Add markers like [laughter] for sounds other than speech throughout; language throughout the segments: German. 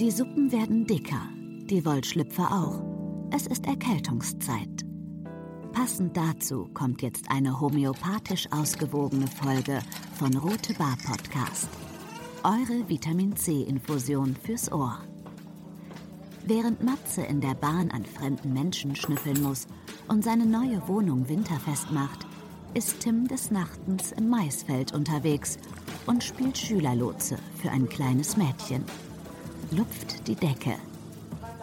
Die Suppen werden dicker, die Wollschlüpfer auch. Es ist Erkältungszeit. Passend dazu kommt jetzt eine homöopathisch ausgewogene Folge von Rote Bar Podcast. Eure Vitamin C-Infusion fürs Ohr. Während Matze in der Bahn an fremden Menschen schnüffeln muss und seine neue Wohnung winterfest macht, ist Tim des Nachtens im Maisfeld unterwegs und spielt Schülerlotse für ein kleines Mädchen. Lupft die Decke.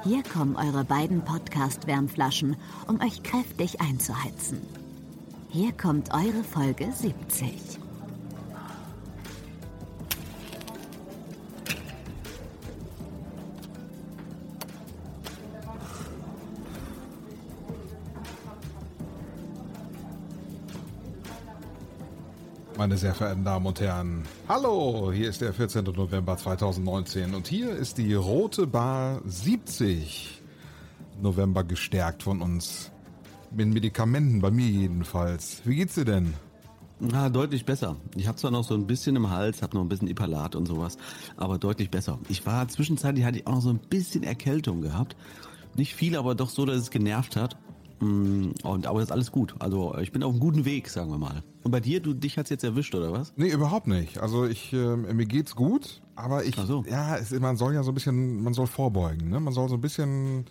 Hier kommen eure beiden Podcast-Wärmflaschen, um euch kräftig einzuheizen. Hier kommt eure Folge 70. Meine sehr verehrten Damen und Herren, hallo, hier ist der 14. November 2019 und hier ist die Rote Bar 70. November gestärkt von uns. Mit Medikamenten, bei mir jedenfalls. Wie geht's dir denn? Na, deutlich besser. Ich habe zwar noch so ein bisschen im Hals, habe noch ein bisschen Ipalat und sowas, aber deutlich besser. Ich war zwischenzeitlich hatte ich auch noch so ein bisschen Erkältung gehabt. Nicht viel, aber doch so, dass es genervt hat. Mm, Und aber ist alles gut. Also ich bin auf einem guten Weg, sagen wir mal. Und bei dir, du dich hat's jetzt erwischt oder was? Nee, überhaupt nicht. Also ich, äh, mir geht's gut, aber ich, Ach so. ja, es, man soll ja so ein bisschen, man soll vorbeugen, ne? Man soll so ein bisschen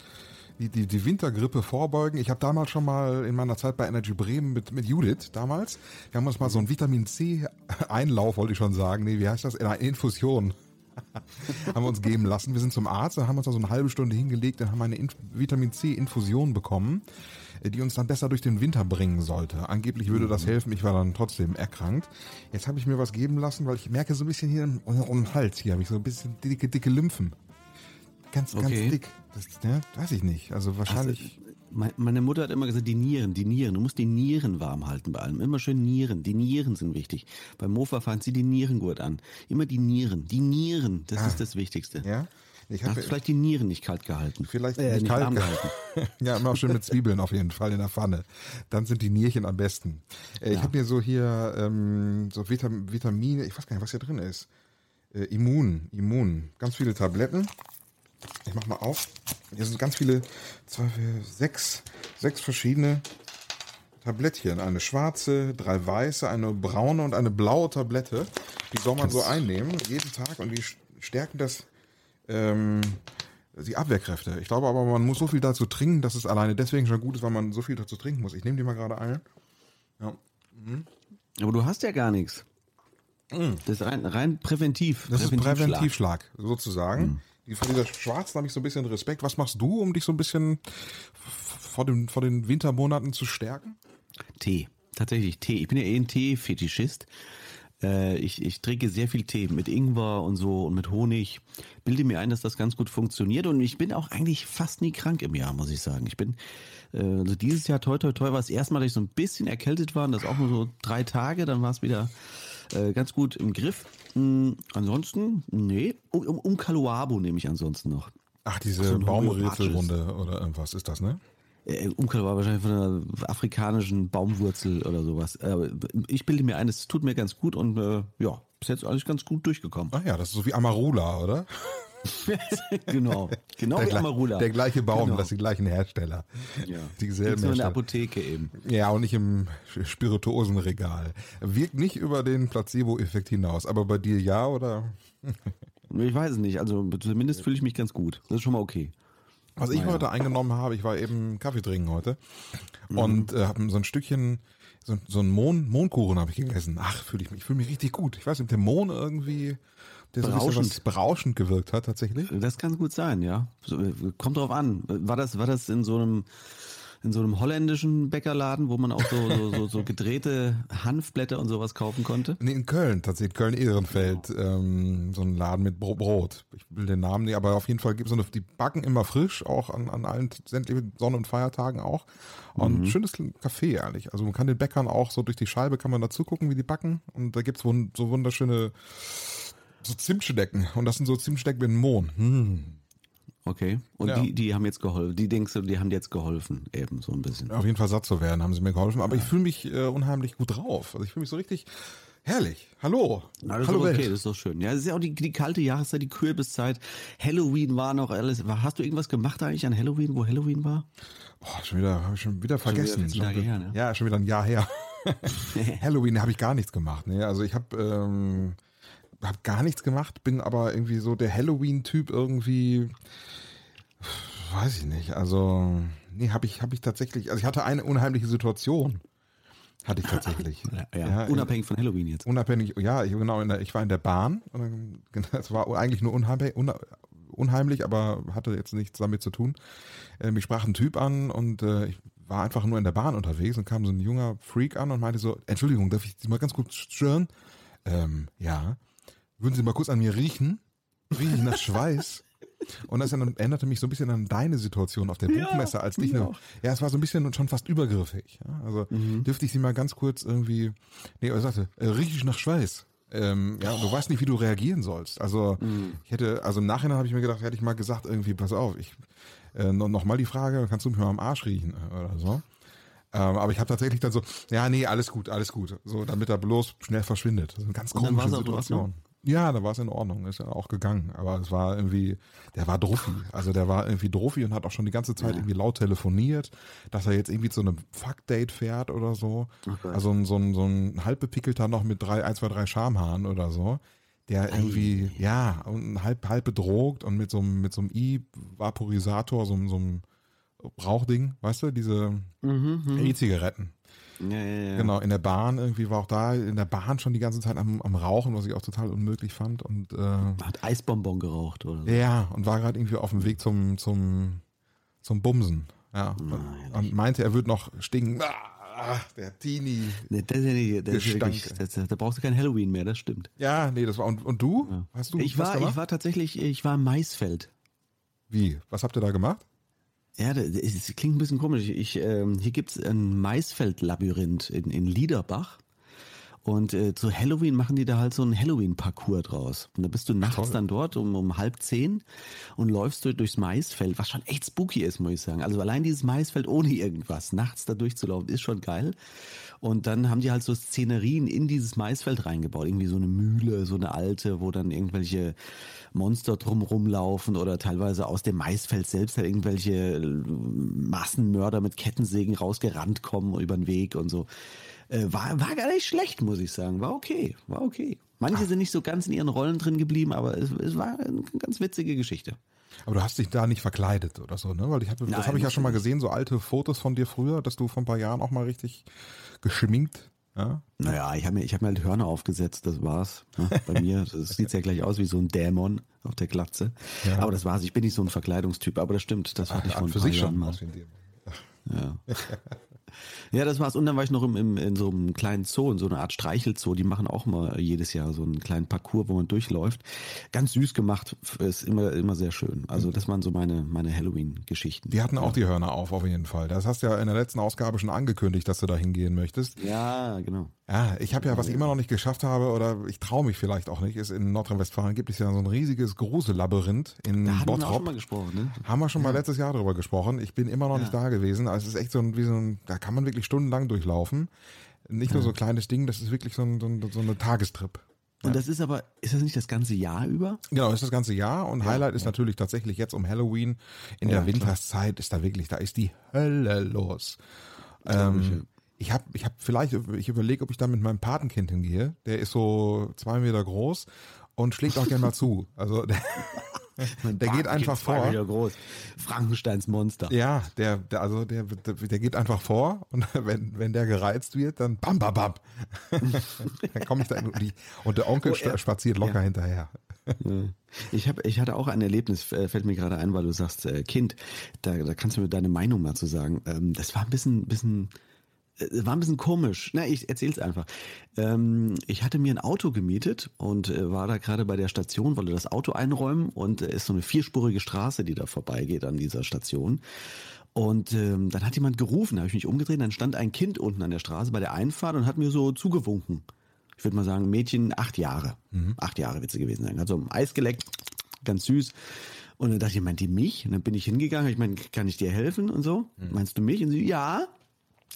die, die, die Wintergrippe vorbeugen. Ich habe damals schon mal in meiner Zeit bei Energy Bremen mit, mit Judith damals, wir haben uns mal so einen Vitamin C Einlauf, wollte ich schon sagen. Nee, wie heißt das? Eine Infusion. [laughs] haben wir uns geben lassen. Wir sind zum Arzt, da haben wir uns da so eine halbe Stunde hingelegt und haben eine Inf Vitamin C Infusion bekommen, äh, die uns dann besser durch den Winter bringen sollte. Angeblich würde das helfen, ich war dann trotzdem erkrankt. Jetzt habe ich mir was geben lassen, weil ich merke so ein bisschen hier um den Hals, hier habe ich so ein bisschen dicke, dicke Lymphen. Ganz, Okay. ganz dick. Das, ja, weiß ich nicht. Also wahrscheinlich. Me- Meine Mutter hat immer gesagt, die Nieren, die Nieren. Du musst die Nieren warm halten bei allem. Immer schön Nieren. Die Nieren sind wichtig. Beim Mofa fahren sie die Nierengurt an. Immer die Nieren. Die Nieren, das ist das Wichtigste. Ah. ja. Ich Hast habe vielleicht die Nieren nicht kalt gehalten? Vielleicht äh, nicht kalt gehalten. [laughs] ja, immer schön mit Zwiebeln auf jeden Fall in der Pfanne. Dann sind die Nierchen am besten. Äh, Ich Ja. habe mir so hier ähm, so Vitam Vitamine, ich weiß gar nicht, was hier drin ist. Äh, Immun, Immun. Ganz viele Tabletten. Ich mach mal auf. Hier sind ganz viele, zwei, vier, sechs, sechs verschiedene Tablettchen. Eine schwarze, drei weiße, eine braune und eine blaue Tablette. Die soll man so einnehmen, jeden Tag. Und die stärken das ähm, die Abwehrkräfte. Ich glaube aber, man muss so viel dazu trinken, dass es alleine deswegen schon gut ist, weil man so viel dazu trinken muss. Ich nehme die mal gerade ein. Ja. Aber du hast ja gar nichts. Das ist rein, rein präventiv. Das ist Präventivschlag. Präventivschlag, sozusagen. Die, vor dieser Schwarzen habe ich so ein bisschen Respekt. Was machst du, um dich so ein bisschen vor den, vor den Wintermonaten zu stärken? Tee. Tatsächlich Tee. Ich bin ja eh ein Tee-Fetischist. Äh, ich, ich trinke sehr viel Tee mit Ingwer und so und mit Honig. Bilde mir ein, dass das ganz gut funktioniert und ich bin auch eigentlich fast nie krank im Jahr, muss ich sagen. Ich bin, äh, also dieses Jahr toi toi toi war es erstmal, dass ich so ein bisschen erkältet war und das auch nur so drei Tage, dann war es wieder äh, ganz gut im Griff. Mm, ansonsten, nee, um, um, um Kaluabo nehme ich ansonsten noch. Ach, diese So ein Baumrätselrunde oder irgendwas ist das, ne? Äh, war wahrscheinlich von einer afrikanischen Baumwurzel oder sowas. Ich bilde mir ein, es tut mir ganz gut und äh, ja, bis jetzt alles ganz gut durchgekommen. Ach ja, das ist so wie Amarula, oder? [laughs] genau, genau der, wie Amarula. der gleiche Baum, Genau. das sind die gleichen Hersteller. Ja. Dieselben Gibt's nur in der. Apotheke eben. Ja, und nicht im Spirituosenregal. Wirkt nicht über den Placebo-Effekt hinaus. Aber bei dir ja, oder? Ich weiß es nicht, also zumindest fühle ich mich ganz gut. Das ist schon mal okay. Was ich heute eingenommen habe, ich war eben Kaffee trinken heute und äh, habe so ein Stückchen, so, so ein Mohn, Mohnkuchen habe ich gegessen. Ach, fühle ich mich, ich fühle mich richtig gut. Ich weiß nicht, ob der Mohn irgendwie, der so Berauschend. was berauschend gewirkt hat tatsächlich. Das kann gut sein, ja. So, äh, kommt drauf an. War das, war das in so einem in so einem holländischen Bäckerladen, wo man auch so, so, so, so gedrehte Hanfblätter und sowas kaufen konnte? Nee, in Köln tatsächlich, Köln-Ehrenfeld, ähm, so ein Laden mit Bro Brot. Ich will den Namen nicht, aber auf jeden Fall gibt es so eine, die backen immer frisch, auch an, an allen sämtlichen Sonn- und Feiertagen auch. Und schönes Café, ehrlich. Also man kann den Bäckern auch so durch die Scheibe, kann man dazu gucken, wie die backen. Und da gibt's wun so wunderschöne so Zimtschnecken. Und das sind so Zimtschnecken mit Mohn. Hm. Okay. Und Ja. die, die haben jetzt geholfen. Die denkst du, die haben dir jetzt geholfen, eben so ein bisschen. Auf jeden Fall satt zu werden, haben sie mir geholfen. Aber ich fühle mich äh, unheimlich gut drauf. Also ich fühle mich so richtig, Herrlich. Hallo. Na, das Hallo ist okay, Welt. das ist doch schön. Ja, das ist ja auch die, die kalte Jahreszeit, die Kürbiszeit. Halloween war noch alles. Hast du irgendwas gemacht eigentlich an Halloween, wo Halloween war? Boah, schon wieder, hab ich schon wieder vergessen. 14 Tage Schon- her, ne? Ja, schon wieder ein Jahr her. [laughs] Halloween habe ich gar nichts gemacht. Ne? Also ich habe ähm, hab gar nichts gemacht, bin aber irgendwie so der Halloween-Typ irgendwie. Weiß ich nicht. Also nee, habe ich habe ich tatsächlich. Also ich hatte eine unheimliche Situation. Hatte ich tatsächlich. [laughs] Ja, in- unabhängig von Halloween jetzt. Unabhängig, ja, ich, genau, in der, ich war in der Bahn. Und dann, genau, es war eigentlich nur unheimlich, unheimlich, aber hatte jetzt nichts damit zu tun. Äh, mich sprach ein Typ an und äh, ich war einfach nur in der Bahn unterwegs und kam so ein junger Freak an und meinte so, Entschuldigung, darf ich Sie mal ganz kurz stören? Ähm, ja. Würden Sie mal kurz an mir riechen? Rieche ich nach Schweiß? Und das erinnerte mich so ein bisschen an deine Situation auf der Buchmesse, als dich ne, ja, es war so ein bisschen schon fast übergriffig. Ja? Also dürfte ich sie mal ganz kurz irgendwie, nee, er sagte, äh, riech ich nach Schweiß. Ähm, ja, und du weißt nicht, wie du reagieren sollst. Also ich hätte, also im Nachhinein habe ich mir gedacht, hätte ich mal gesagt, irgendwie, pass auf, ich äh, noch, noch mal die Frage, kannst du mich mal am Arsch riechen äh, oder so. Ähm, aber ich habe tatsächlich dann so, ja, nee, alles gut, alles gut. So, damit er bloß schnell verschwindet. Das ist eine ganz komische Situation. Ja, da war es in Ordnung, ist ja auch gegangen. Aber es war irgendwie, der war druffi. Also der war irgendwie druffi und hat auch schon die ganze Zeit irgendwie laut telefoniert, dass er jetzt irgendwie zu einem Fuck-Date fährt oder so. also ein- so ein, so ein halbbepickelter noch mit drei, ein, zwei, drei Schamhaaren oder so. Der irgendwie, ja, und halb, halb bedroht und mit so einem, mit so einem E-Vaporisator, so, so einem Rauchding, weißt du, diese E-Zigaretten. Ja, ja, ja. Genau, in der Bahn irgendwie war auch da in der Bahn schon die ganze Zeit am, am Rauchen, was ich auch total unmöglich fand. Und äh, Hat Eisbonbon geraucht oder so. ja, und war gerade irgendwie auf dem Weg zum, zum, zum Bumsen. Ja. Und, und meinte, er würde noch stinken. Ah, der Teenie. Nee, das ist ja nicht, das ist wirklich, das, da brauchst du kein Halloween mehr, das stimmt. Ja, nee, das war. Und, und du? Hast du Ich war, gemacht? ich war tatsächlich, ich war im Maisfeld. Wie? Was habt ihr da gemacht? Ja, das, klingt ein bisschen komisch. Ich, ähm, hier gibt's ein Maisfeld-Labyrinth in, in Liederbach. Und äh, zu Halloween machen die da halt so einen Halloween-Parcours draus. Und da bist du nachts dann dort um, um halb zehn und läufst du durchs Maisfeld, was schon echt spooky ist, muss ich sagen. Also allein dieses Maisfeld ohne irgendwas, nachts da durchzulaufen, ist schon geil. Und dann haben die halt so Szenerien in dieses Maisfeld reingebaut. Irgendwie so eine Mühle, so eine alte, wo dann irgendwelche Monster drumrum laufen oder teilweise aus dem Maisfeld selbst halt irgendwelche Massenmörder mit Kettensägen rausgerannt kommen über den Weg und so. Äh, war, war gar nicht schlecht, muss ich sagen. War okay, war okay. Manche sind nicht so ganz in ihren Rollen drin geblieben, aber es, es war eine ganz witzige Geschichte. Aber du hast dich da nicht verkleidet oder so, ne? Weil ich das Nein, habe ich ja schon mal gesehen, so alte Fotos von dir früher, dass du vor ein paar Jahren auch mal richtig geschminkt. Ja? Naja, ich habe mir, ich hab mir halt Hörner aufgesetzt, das war's. Ne? Bei [laughs] mir das sieht ja gleich aus wie so ein Dämon auf der Glatze. Aber das war's. Ich bin nicht so ein Verkleidungstyp, aber das stimmt. Das hatte ich vor An ein für paar sich Jahren schon. mal. Ja. [laughs] ja, das war's. Und dann war ich noch im, im, in so einem kleinen Zoo, in so einer Art Streichelzoo. Die machen auch mal jedes Jahr so einen kleinen Parcours, wo man durchläuft. Ganz süß gemacht, ist immer, immer sehr schön. Also das waren so meine, meine Halloween-Geschichten. Die hatten auch die Hörner auf, auf jeden Fall. Das hast du ja in der letzten Ausgabe schon angekündigt, dass du da hingehen möchtest. Ja, genau. Ja, ich habe ja, was ich immer noch nicht geschafft habe, oder ich traue mich vielleicht auch nicht, ist in Nordrhein-Westfalen gibt es ja so ein riesiges Grusel-Labyrinth in Da hatten wir auch Bottrop. schon mal gesprochen, ne? Haben wir schon mal letztes Jahr drüber gesprochen. Ich bin immer noch nicht da gewesen. Also es ist echt so ein, wie so ein, da kann man wirklich stundenlang durchlaufen. Nicht nur so ein kleines Ding, das ist wirklich so, ein, so, ein, so eine Tagestrip. Und das ist aber, ist das nicht das ganze Jahr über? Genau, ist das ganze Jahr und Highlight ist natürlich tatsächlich jetzt um Halloween. In der Winterszeit ist da wirklich, da ist die Hölle los. Ähm, ich habe, ich habe vielleicht, ich überlege, ob ich da mit meinem Patenkind hingehe. Der ist so zwei Meter groß und schlägt auch gerne mal zu. [laughs] Also der, der geht einfach vor. Wieder groß. Frankensteins Monster. Ja, der, der also der, der, der geht einfach vor und [laughs] wenn, wenn der gereizt wird, dann bam bam bam. [laughs] dann komme ich da in die, und der Onkel Oh, er- spaziert locker ja. hinterher. Ich, hab, ich hatte auch ein Erlebnis, fällt mir gerade ein, weil du sagst, äh, Kind, da, da kannst du mir deine Meinung mal zu sagen. Ähm, das war ein bisschen, bisschen war ein bisschen komisch. Na, ich erzähl's einfach. Ähm, ich hatte mir ein Auto gemietet und äh, war da gerade bei der Station, wollte das Auto einräumen und es ist so eine vierspurige Straße, die da vorbeigeht an dieser Station. Und ähm, dann hat jemand gerufen, da habe ich mich umgedreht, dann stand ein Kind unten an der Straße bei der Einfahrt und hat mir so zugewunken. Ich würde mal sagen, Mädchen acht Jahre. Acht Jahre wird sie gewesen sein. Hat so ein Eis geleckt, ganz süß. Und dann dachte ich, meint die mich? Und dann bin ich hingegangen, ich meine, kann ich dir helfen und so? Meinst du mich? Und sie, ja.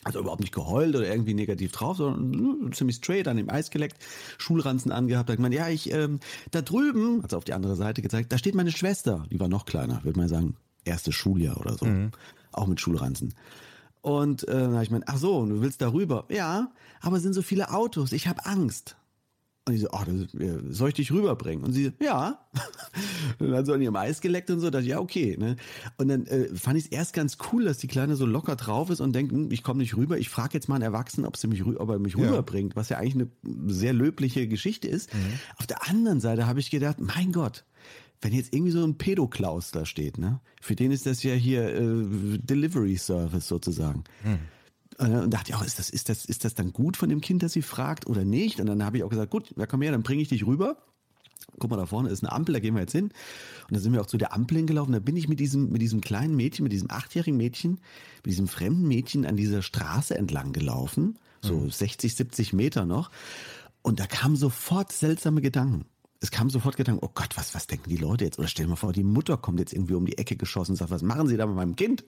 Also überhaupt nicht geheult oder irgendwie negativ drauf, sondern ziemlich straight an dem Eis geleckt, Schulranzen angehabt, hat gemeint, ja, ich, ähm, da drüben, hat auf die andere Seite gezeigt, da steht meine Schwester, die war noch kleiner, würde man sagen, erstes Schuljahr oder so, mhm. auch mit Schulranzen. Und äh, dann habe ich gemeint, ach so, du willst da rüber? Ja, aber es sind so viele Autos, ich habe Angst. Und ich so, ach, das, soll ich dich rüberbringen? Und sie, ja. [laughs] und dann so an ihrem Eis geleckt und so, dachte ich, ja, okay. Ne? Und dann äh, fand ich es erst ganz cool, dass die Kleine so locker drauf ist und denkt, hm, ich komme nicht rüber, ich frage jetzt mal einen Erwachsenen, ob, sie mich, ob er mich ja. rüberbringt, was ja eigentlich eine sehr löbliche Geschichte ist. Mhm. Auf der anderen Seite habe ich gedacht, mein Gott, wenn jetzt irgendwie so ein Pädoklaus da steht, ne? Für den ist das ja hier äh, Delivery Service sozusagen. Mhm. Und dachte ich auch, ist das, ist, das, ist das dann gut von dem Kind, dass sie fragt oder nicht? Und dann habe ich auch gesagt, gut, ja komm her, dann bringe ich dich rüber. Guck mal, da vorne ist eine Ampel, da gehen wir jetzt hin. Und dann sind wir auch zu der Ampel hingelaufen. Da bin ich mit diesem, mit diesem kleinen Mädchen, mit diesem achtjährigen Mädchen, mit diesem fremden Mädchen an dieser Straße entlang gelaufen. So mhm. 60, 70 Meter noch. Und da kamen sofort seltsame Gedanken es kam sofort Gedanken, oh Gott, was, was denken die Leute jetzt? Oder stell dir mal vor, die Mutter kommt jetzt irgendwie um die Ecke geschossen und sagt, was machen Sie da mit meinem Kind?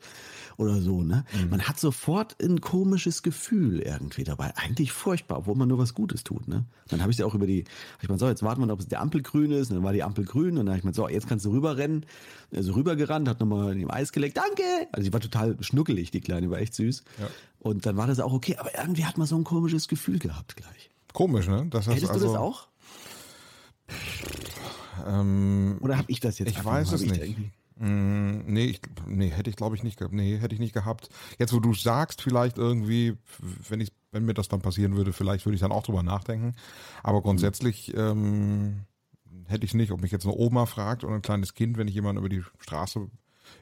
Oder so, ne? Mhm. Man hat sofort ein komisches Gefühl irgendwie dabei. Eigentlich furchtbar, obwohl man nur was Gutes tut, ne? Dann habe ich sie auch über die, ich meine, so, jetzt warten wir, ob es der Ampel grün ist. Und dann war die Ampel grün und dann habe ich mir so, jetzt kannst du rüberrennen. Also rübergerannt, hat nochmal in dem Eis gelegt, danke! Also die war total schnuckelig, die Kleine, war echt süß. Ja. Und dann war das auch okay, aber irgendwie hat man so ein komisches Gefühl gehabt gleich. Komisch, ne? Das Hättest also, du das auch? Ähm, Oder habe ich das jetzt? Ich weiß es nicht. Mm, nee, ich, nee, hätte ich glaube ich nicht, nee, hätte ich nicht gehabt. Jetzt, wo du sagst, vielleicht irgendwie, wenn ich, wenn mir das dann passieren würde, vielleicht würde ich dann auch drüber nachdenken. Aber grundsätzlich ähm, hätte ich nicht, ob mich jetzt eine Oma fragt oder ein kleines Kind, wenn ich jemandem über die Straße,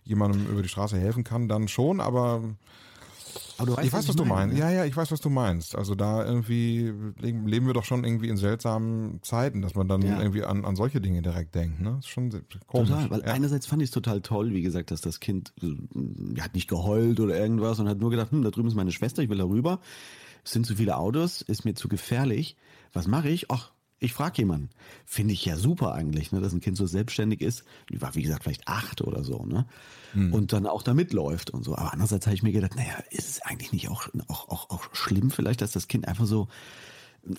jemandem über die Straße helfen kann, dann schon. Aber aber weißt, ich weiß, was, was du meinst. Ja, ja, ich weiß, was du meinst. Also da irgendwie leben wir doch schon irgendwie in seltsamen Zeiten, dass man dann ja. irgendwie an, an solche Dinge direkt denkt. Ne? Das ist schon komisch. Total, weil ja. einerseits fand ich es total toll, wie gesagt, dass das Kind äh, hat nicht geheult oder irgendwas und hat nur gedacht, hm, da drüben ist meine Schwester, ich will da rüber. Es sind zu viele Autos, ist mir zu gefährlich. Was mache ich? Ach, ich frage jemanden. Finde ich ja super eigentlich, ne, dass ein Kind so selbstständig ist. Die war, wie gesagt, vielleicht acht oder so, ne? Hm. Und dann auch da mitläuft und so. Aber andererseits habe ich mir gedacht, naja, ist es eigentlich nicht auch, auch, auch, auch schlimm vielleicht, dass das Kind einfach so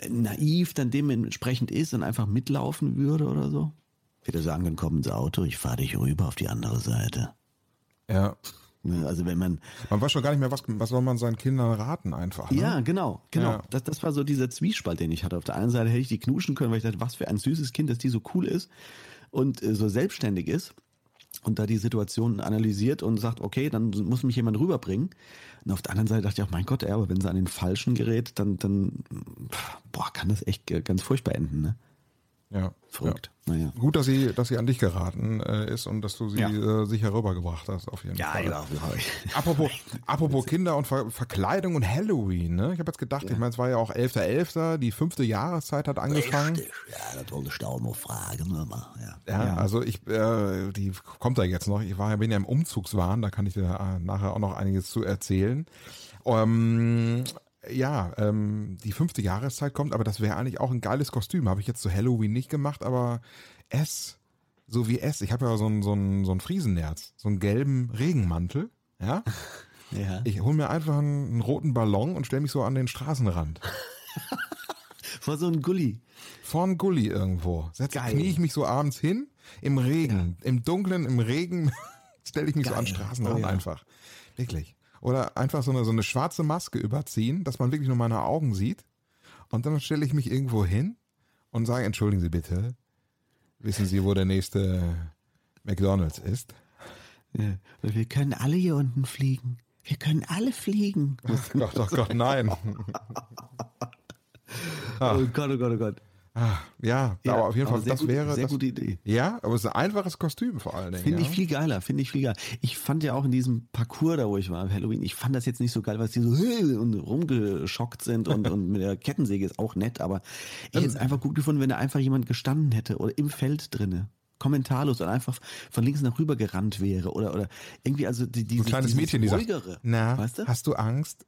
naiv dann dementsprechend ist und einfach mitlaufen würde oder so? Ich würde sagen, dann komm ins Auto, ich fahre dich rüber auf die andere Seite. Ja. Ne, also wenn man. Man weiß schon gar nicht mehr, was, was soll man seinen Kindern raten einfach. Ne? Ja, genau, genau. Ja. Das, das war so dieser Zwiespalt, den ich hatte. Auf der einen Seite hätte ich die knuschen können, weil ich dachte, was für ein süßes Kind, dass die so cool ist und äh, so selbstständig ist und da die Situation analysiert und sagt, okay, dann muss mich jemand rüberbringen. Und auf der anderen Seite dachte ich auch, mein Gott, ja, aber wenn sie an den Falschen gerät, dann, dann, boah, kann das echt ganz furchtbar enden, ne? Ja. Verrückt. Ja. Naja. Gut, dass sie, dass sie an dich geraten äh, ist und dass du sie ja. äh, sicher rübergebracht hast, auf jeden ja, Fall. Ja, genau. Apropos, [laughs] apropos Kinder und Ver Verkleidung und Halloween, ne? Ich habe jetzt gedacht, ja. ich meine, es war ja auch 11.11., .11., die fünfte Jahreszeit hat angefangen. Richtig, ja, natürlich da auch noch Fragen immer. Ja, ja, also ich, äh, die kommt da jetzt noch. Ich war ja, bin ja im Umzugswahn, da kann ich dir äh, nachher auch noch einiges zu erzählen. Ähm, ja, ähm, die fünfte Jahreszeit kommt, aber das wäre eigentlich auch ein geiles Kostüm. Habe ich jetzt zu Halloween nicht gemacht, aber S, so wie S. Ich habe ja so ein, so ein, so ein Friesennerz, so einen gelben Regenmantel. Ja. [laughs] ja. Ich hole mir einfach einen, einen roten Ballon und stelle mich so an den Straßenrand. [laughs] Vor so einem Gully. Vor einem Gully irgendwo. Setz, knie ich mich so abends hin, im Regen, ja. im Dunkeln, im Regen, [laughs] stelle ich mich Geil. so an den Straßenrand oh, ja. einfach. Wirklich. Oder einfach so eine, so eine schwarze Maske überziehen, dass man wirklich nur meine Augen sieht. Und dann stelle ich mich irgendwo hin und sage, entschuldigen Sie bitte, wissen Sie, wo der nächste McDonald's ist? Ja, wir können alle hier unten fliegen. Wir können alle fliegen. Gott, doch, Gott, nein. [laughs] oh Gott, oh Gott, oh Gott. Ah, ja, ja, aber auf jeden Fall, das gut, wäre. Sehr das, gute Idee. Ja, aber es ist ein einfaches Kostüm vor allen Dingen. Finde ja. ich viel geiler, finde ich viel geiler. Ich fand ja auch in diesem Parcours da, wo ich war, Halloween, ich fand das jetzt nicht so geil, weil die so [laughs] und rumgeschockt sind und, und mit der Kettensäge ist auch nett, aber ich hätte es einfach gut gefunden, wenn da einfach jemand gestanden hätte oder im Feld drinne kommentarlos und einfach von links nach rüber gerannt wäre oder oder irgendwie also die dieses, ein kleines Mädchen die sagt, na weißt du? hast du Angst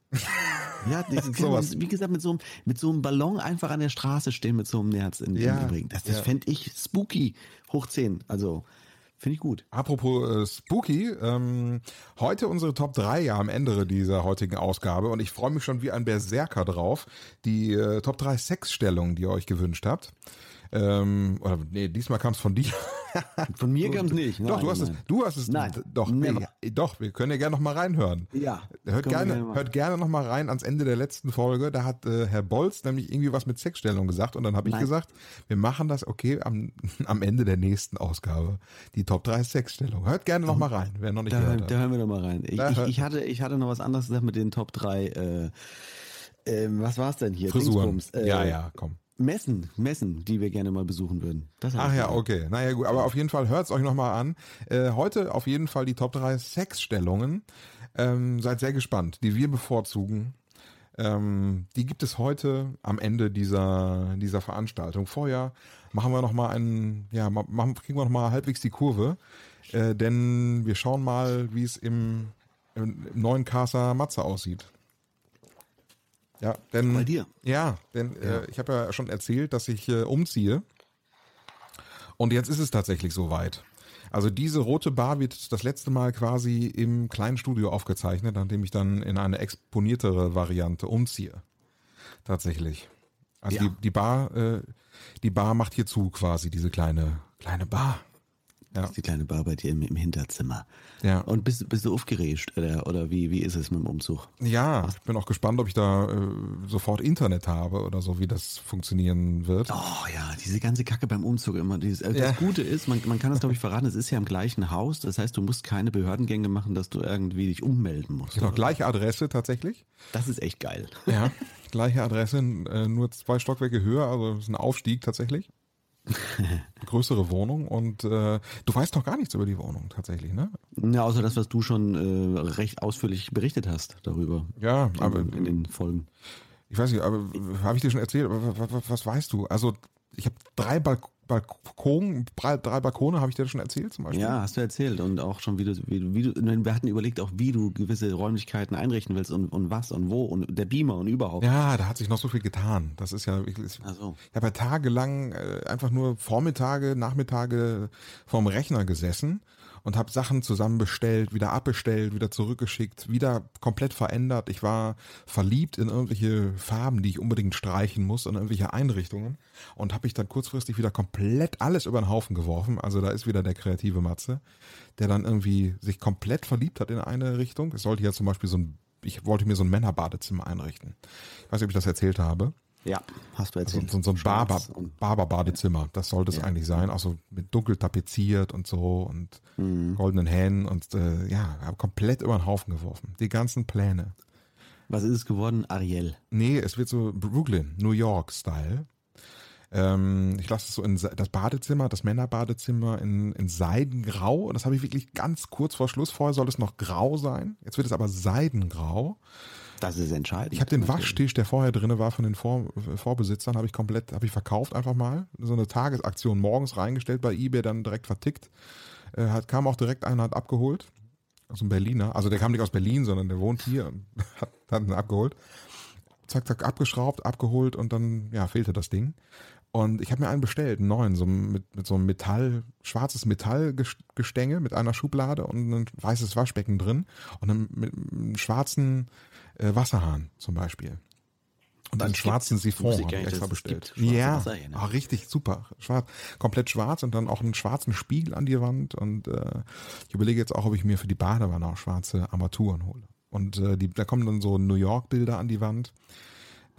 ja dieses, [laughs] sowas. wie gesagt mit so einem mit so einem Ballon einfach an der Straße stehen mit so einem Nerz in, ja, in Das, das ja. fände ich spooky hoch 10 also Finde ich gut. Apropos äh, Spooky, ähm, heute unsere Top 3 ja am Ende dieser heutigen Ausgabe und ich freue mich schon wie ein Berserker drauf. Die äh, Top 3 Sexstellungen, die ihr euch gewünscht habt. Ähm, oder nee, diesmal kam es von dir. [laughs] Von mir kam es nicht. doch, du hast nein. es, du hast es, Nein, doch, nee, doch, wir können ja gerne noch mal reinhören. Ja, Hört gerne, gerne hört gerne noch mal rein ans Ende der letzten Folge. Da hat äh, Herr Bolz nämlich irgendwie was mit Sexstellung gesagt und dann habe ich Nein. gesagt, wir machen das okay am, [laughs] am Ende der nächsten Ausgabe. Die Top 3 Sexstellung. Hört gerne noch mal rein, wer noch nicht Da, gehört da hat. hören wir doch mal rein. Ich, Da ich, ich, hatte, ich hatte noch was anderes gesagt mit den Top 3. Äh, ähm, was war's denn hier? Frisuren. Dingsbums. Äh, ja, ja, komm. Messen, Messen, die wir gerne mal besuchen würden. Ach ja, okay. Naja, gut, aber auf jeden Fall hört es euch nochmal an. Äh, heute auf jeden Fall die Top 3 Sexstellungen. Ähm, seid sehr gespannt, die wir bevorzugen. Ähm, die gibt es heute am Ende dieser, dieser Veranstaltung. Vorher machen wir nochmal einen, ja, ma- machen, kriegen wir nochmal halbwegs die Kurve. Äh, denn wir schauen mal, wie es im, im, im neuen Casa Matze aussieht. Ja, denn. Bei dir? Ja, denn Äh, ich habe ja schon erzählt, dass ich äh, umziehe. Und jetzt ist es tatsächlich soweit. Also diese rote Bar wird das letzte Mal quasi im kleinen Studio aufgezeichnet, nachdem ich dann in eine exponiertere Variante umziehe. Tatsächlich. Also Ja. die, die Bar, äh, die Bar macht hier zu quasi, diese kleine, kleine Bar. Ja. Die kleine Bar bei dir im, im Hinterzimmer. Ja. Und bist, bist du aufgeregt oder, oder wie, wie ist es mit dem Umzug? Ja, ich bin auch gespannt, ob ich da äh, sofort Internet habe oder so, wie das funktionieren wird. Oh ja, diese ganze Kacke beim Umzug immer. Dieses, äh, Ja. Das Gute ist, man, man kann das glaube ich verraten, es ist ja im gleichen Haus. Das heißt, du musst keine Behördengänge machen, dass du irgendwie dich ummelden musst. Genau, gleiche Adresse tatsächlich. Das ist echt geil. Ja, gleiche Adresse, äh, nur zwei Stockwerke höher, also es ist ein Aufstieg tatsächlich. [laughs] Größere Wohnung und äh, du weißt noch gar nichts über die Wohnung tatsächlich, ne? Ja, außer das, was du schon äh, recht ausführlich berichtet hast darüber. Ja, in, aber in den Folgen. ich weiß nicht, aber habe ich dir schon erzählt, was, was, was weißt du? Also ich habe drei Balk Balkon, drei, Balkone, habe ich dir das schon erzählt zum Beispiel? Ja, hast du erzählt und auch schon, wie du, wie du, wie du, wir hatten überlegt auch, wie du gewisse Räumlichkeiten einrichten willst und, und was und wo und der Beamer und überhaupt. Ja, da hat sich noch so viel getan. Das ist ja wirklich. Ach so. Ich habe ja tagelang äh, einfach nur Vormittage, Nachmittage vorm Rechner gesessen und habe Sachen zusammen bestellt, wieder abbestellt, wieder zurückgeschickt, wieder komplett verändert. Ich war verliebt in irgendwelche Farben, die ich unbedingt streichen muss, in irgendwelche Einrichtungen und habe ich dann kurzfristig wieder komplett alles über den Haufen geworfen. Also da ist wieder der kreative Matze, der dann irgendwie sich komplett verliebt hat in eine Richtung. Es sollte ja zum Beispiel so ein, ich wollte mir so ein Männerbadezimmer einrichten. Ich weiß nicht, ob ich das erzählt habe. Ja, hast du So, erzählt. so, so ein Barber, Barber-Badezimmer, das sollte es Ja. eigentlich sein, auch so mit dunkel tapeziert und so und Mhm. goldenen Hähnen und äh, ja, komplett über den Haufen geworfen. Die ganzen Pläne. Was ist es geworden? Ariel. Nee, es wird so Brooklyn, New York-Style. Ähm, ich lasse es so in das Badezimmer, das Männerbadezimmer in, in Seidengrau. Und das habe ich wirklich ganz kurz vor Schluss. Vorher soll es noch grau sein. Jetzt wird es aber Seidengrau. Das ist entscheidend. Ich habe den. Waschtisch, der vorher drinne war von den Vor Vorbesitzern, habe ich komplett, habe ich verkauft einfach mal. So eine Tagesaktion morgens reingestellt bei eBay, dann direkt vertickt. Äh, hat, kam auch direkt einer, hat abgeholt. Also ein Berliner. Also der kam nicht aus Berlin, sondern der wohnt hier und [laughs] hat, hat ihn abgeholt. Zack, zack, abgeschraubt, abgeholt und dann, ja, fehlte das Ding. Und ich habe mir einen bestellt, einen neuen, so mit, mit so einem Metall, schwarzes Metallgestänge mit einer Schublade und ein weißes Waschbecken drin und einem, mit einem schwarzen äh, Wasserhahn zum Beispiel. Und einen schwarzen. Siphon habe ich extra bestellt. Ja, Wasserhähne. ah, richtig super. Schwarz, komplett schwarz und dann auch einen schwarzen Spiegel an die Wand. Und äh, ich überlege jetzt auch, ob ich mir für die Badewanne auch schwarze Armaturen hole. Und äh, die, da kommen dann so New York-Bilder an die Wand.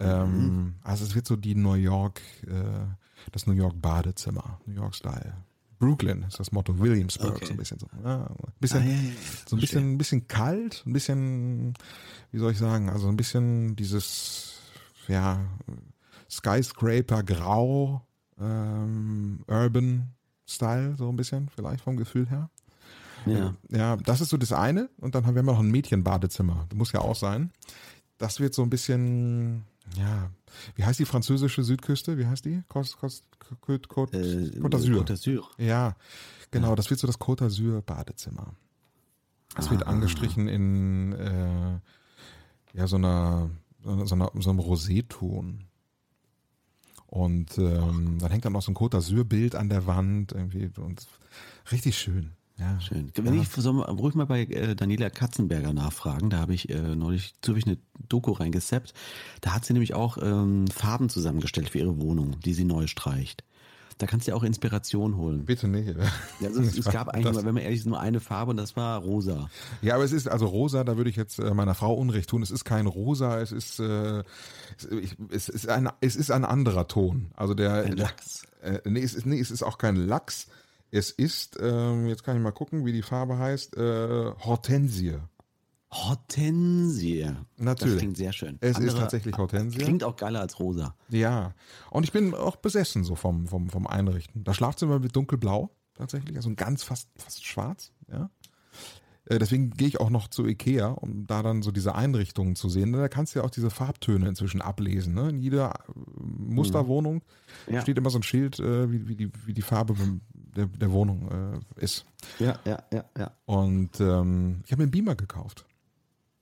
Ähm, Also es wird so die New York, äh, das New York Badezimmer, New York Style. Brooklyn ist das Motto, Williamsburg Okay. so ein bisschen so. Ja, ein bisschen, Ah, ja, ja, so ein bisschen, ein bisschen kalt, ein bisschen, wie soll ich sagen, also ein bisschen dieses, ja, Skyscraper Grau, ähm, Urban Style, so ein bisschen, vielleicht vom Gefühl her. Ja. Ja, das ist so das eine. Und dann haben wir noch ein Mädchenbadezimmer. Das muss ja auch sein. Das wird so ein bisschen, ja, wie heißt die französische Südküste? Wie heißt die? Côte, Côte, Côte, Côte, Äh, Côte d'Azur. Côte d'Azur. Ja, genau, das wird so das Côte d'Azur Badezimmer. Das wird Ah. angestrichen in äh, ja so einer so einer, so einem Roséton. Und ähm, dann hängt dann noch so ein Côte d'Azur-Bild an der Wand irgendwie und richtig schön. Ja. Schön. Wenn ich soll mal, ruhig mal bei äh, Daniela Katzenberger nachfragen, da habe ich äh, neulich zufällig eine Doku reingesappt. Da hat sie nämlich auch ähm, Farben zusammengestellt für ihre Wohnung, die sie neu streicht. Da kannst du ja auch Inspiration holen. Bitte nicht. Ja, also es, es [laughs] gab eigentlich, nur, wenn man ehrlich ist, nur eine Farbe und das war rosa. Ja, aber es ist also rosa, da würde ich jetzt äh, meiner Frau Unrecht tun. Es ist kein rosa, es ist äh, es, ich, es ist ein es ist ein anderer Ton. Also der Ein Lachs. Äh, nee, es ist nee, es ist auch kein Lachs. Es ist ähm, jetzt kann ich mal gucken, wie die Farbe heißt. Äh, Hortensie. Hortensie. Natürlich. Das klingt sehr schön. Es ist tatsächlich Hortensie. Klingt auch geiler als rosa. Ja. Und ich bin auch besessen so vom vom vom Einrichten. Das Schlafzimmer wird dunkelblau tatsächlich, also ganz fast fast schwarz. Ja. Äh, Deswegen gehe ich auch noch zu Ikea, um da dann so diese Einrichtungen zu sehen. Da kannst du ja auch diese Farbtöne inzwischen ablesen. Ne? In jeder äh, Musterwohnung Ja. steht immer so ein Schild, äh, wie, wie, die, wie die Farbe der, der Wohnung äh, ist. Ja, ja, ja, ja. Und ähm, ich habe mir einen Beamer gekauft.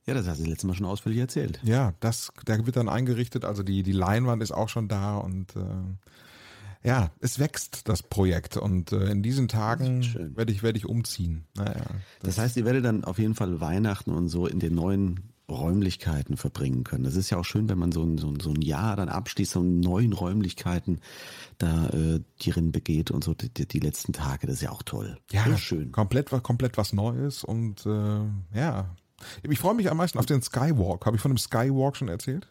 Ja, das hast du letztes Mal schon ausführlich erzählt. Ja, das, der wird dann eingerichtet. Also die, die Leinwand ist auch schon da und äh, ja, es wächst das Projekt und äh, in diesen Tagen werde ich werde ich umziehen. Naja, Das heißt, ihr werdet dann auf jeden Fall Weihnachten und so in den neuen Räumlichkeiten verbringen können. Das ist ja auch schön, wenn man so ein, so ein, so ein Jahr dann abschließt, so in neuen Räumlichkeiten da äh, drin begeht und so die, die, letzten Tage. Das ist ja auch toll. Ja, ist schön. Komplett, komplett was Neues und äh, ja. Ich freue mich am meisten auf den Skywalk. Habe ich von dem Skywalk schon erzählt?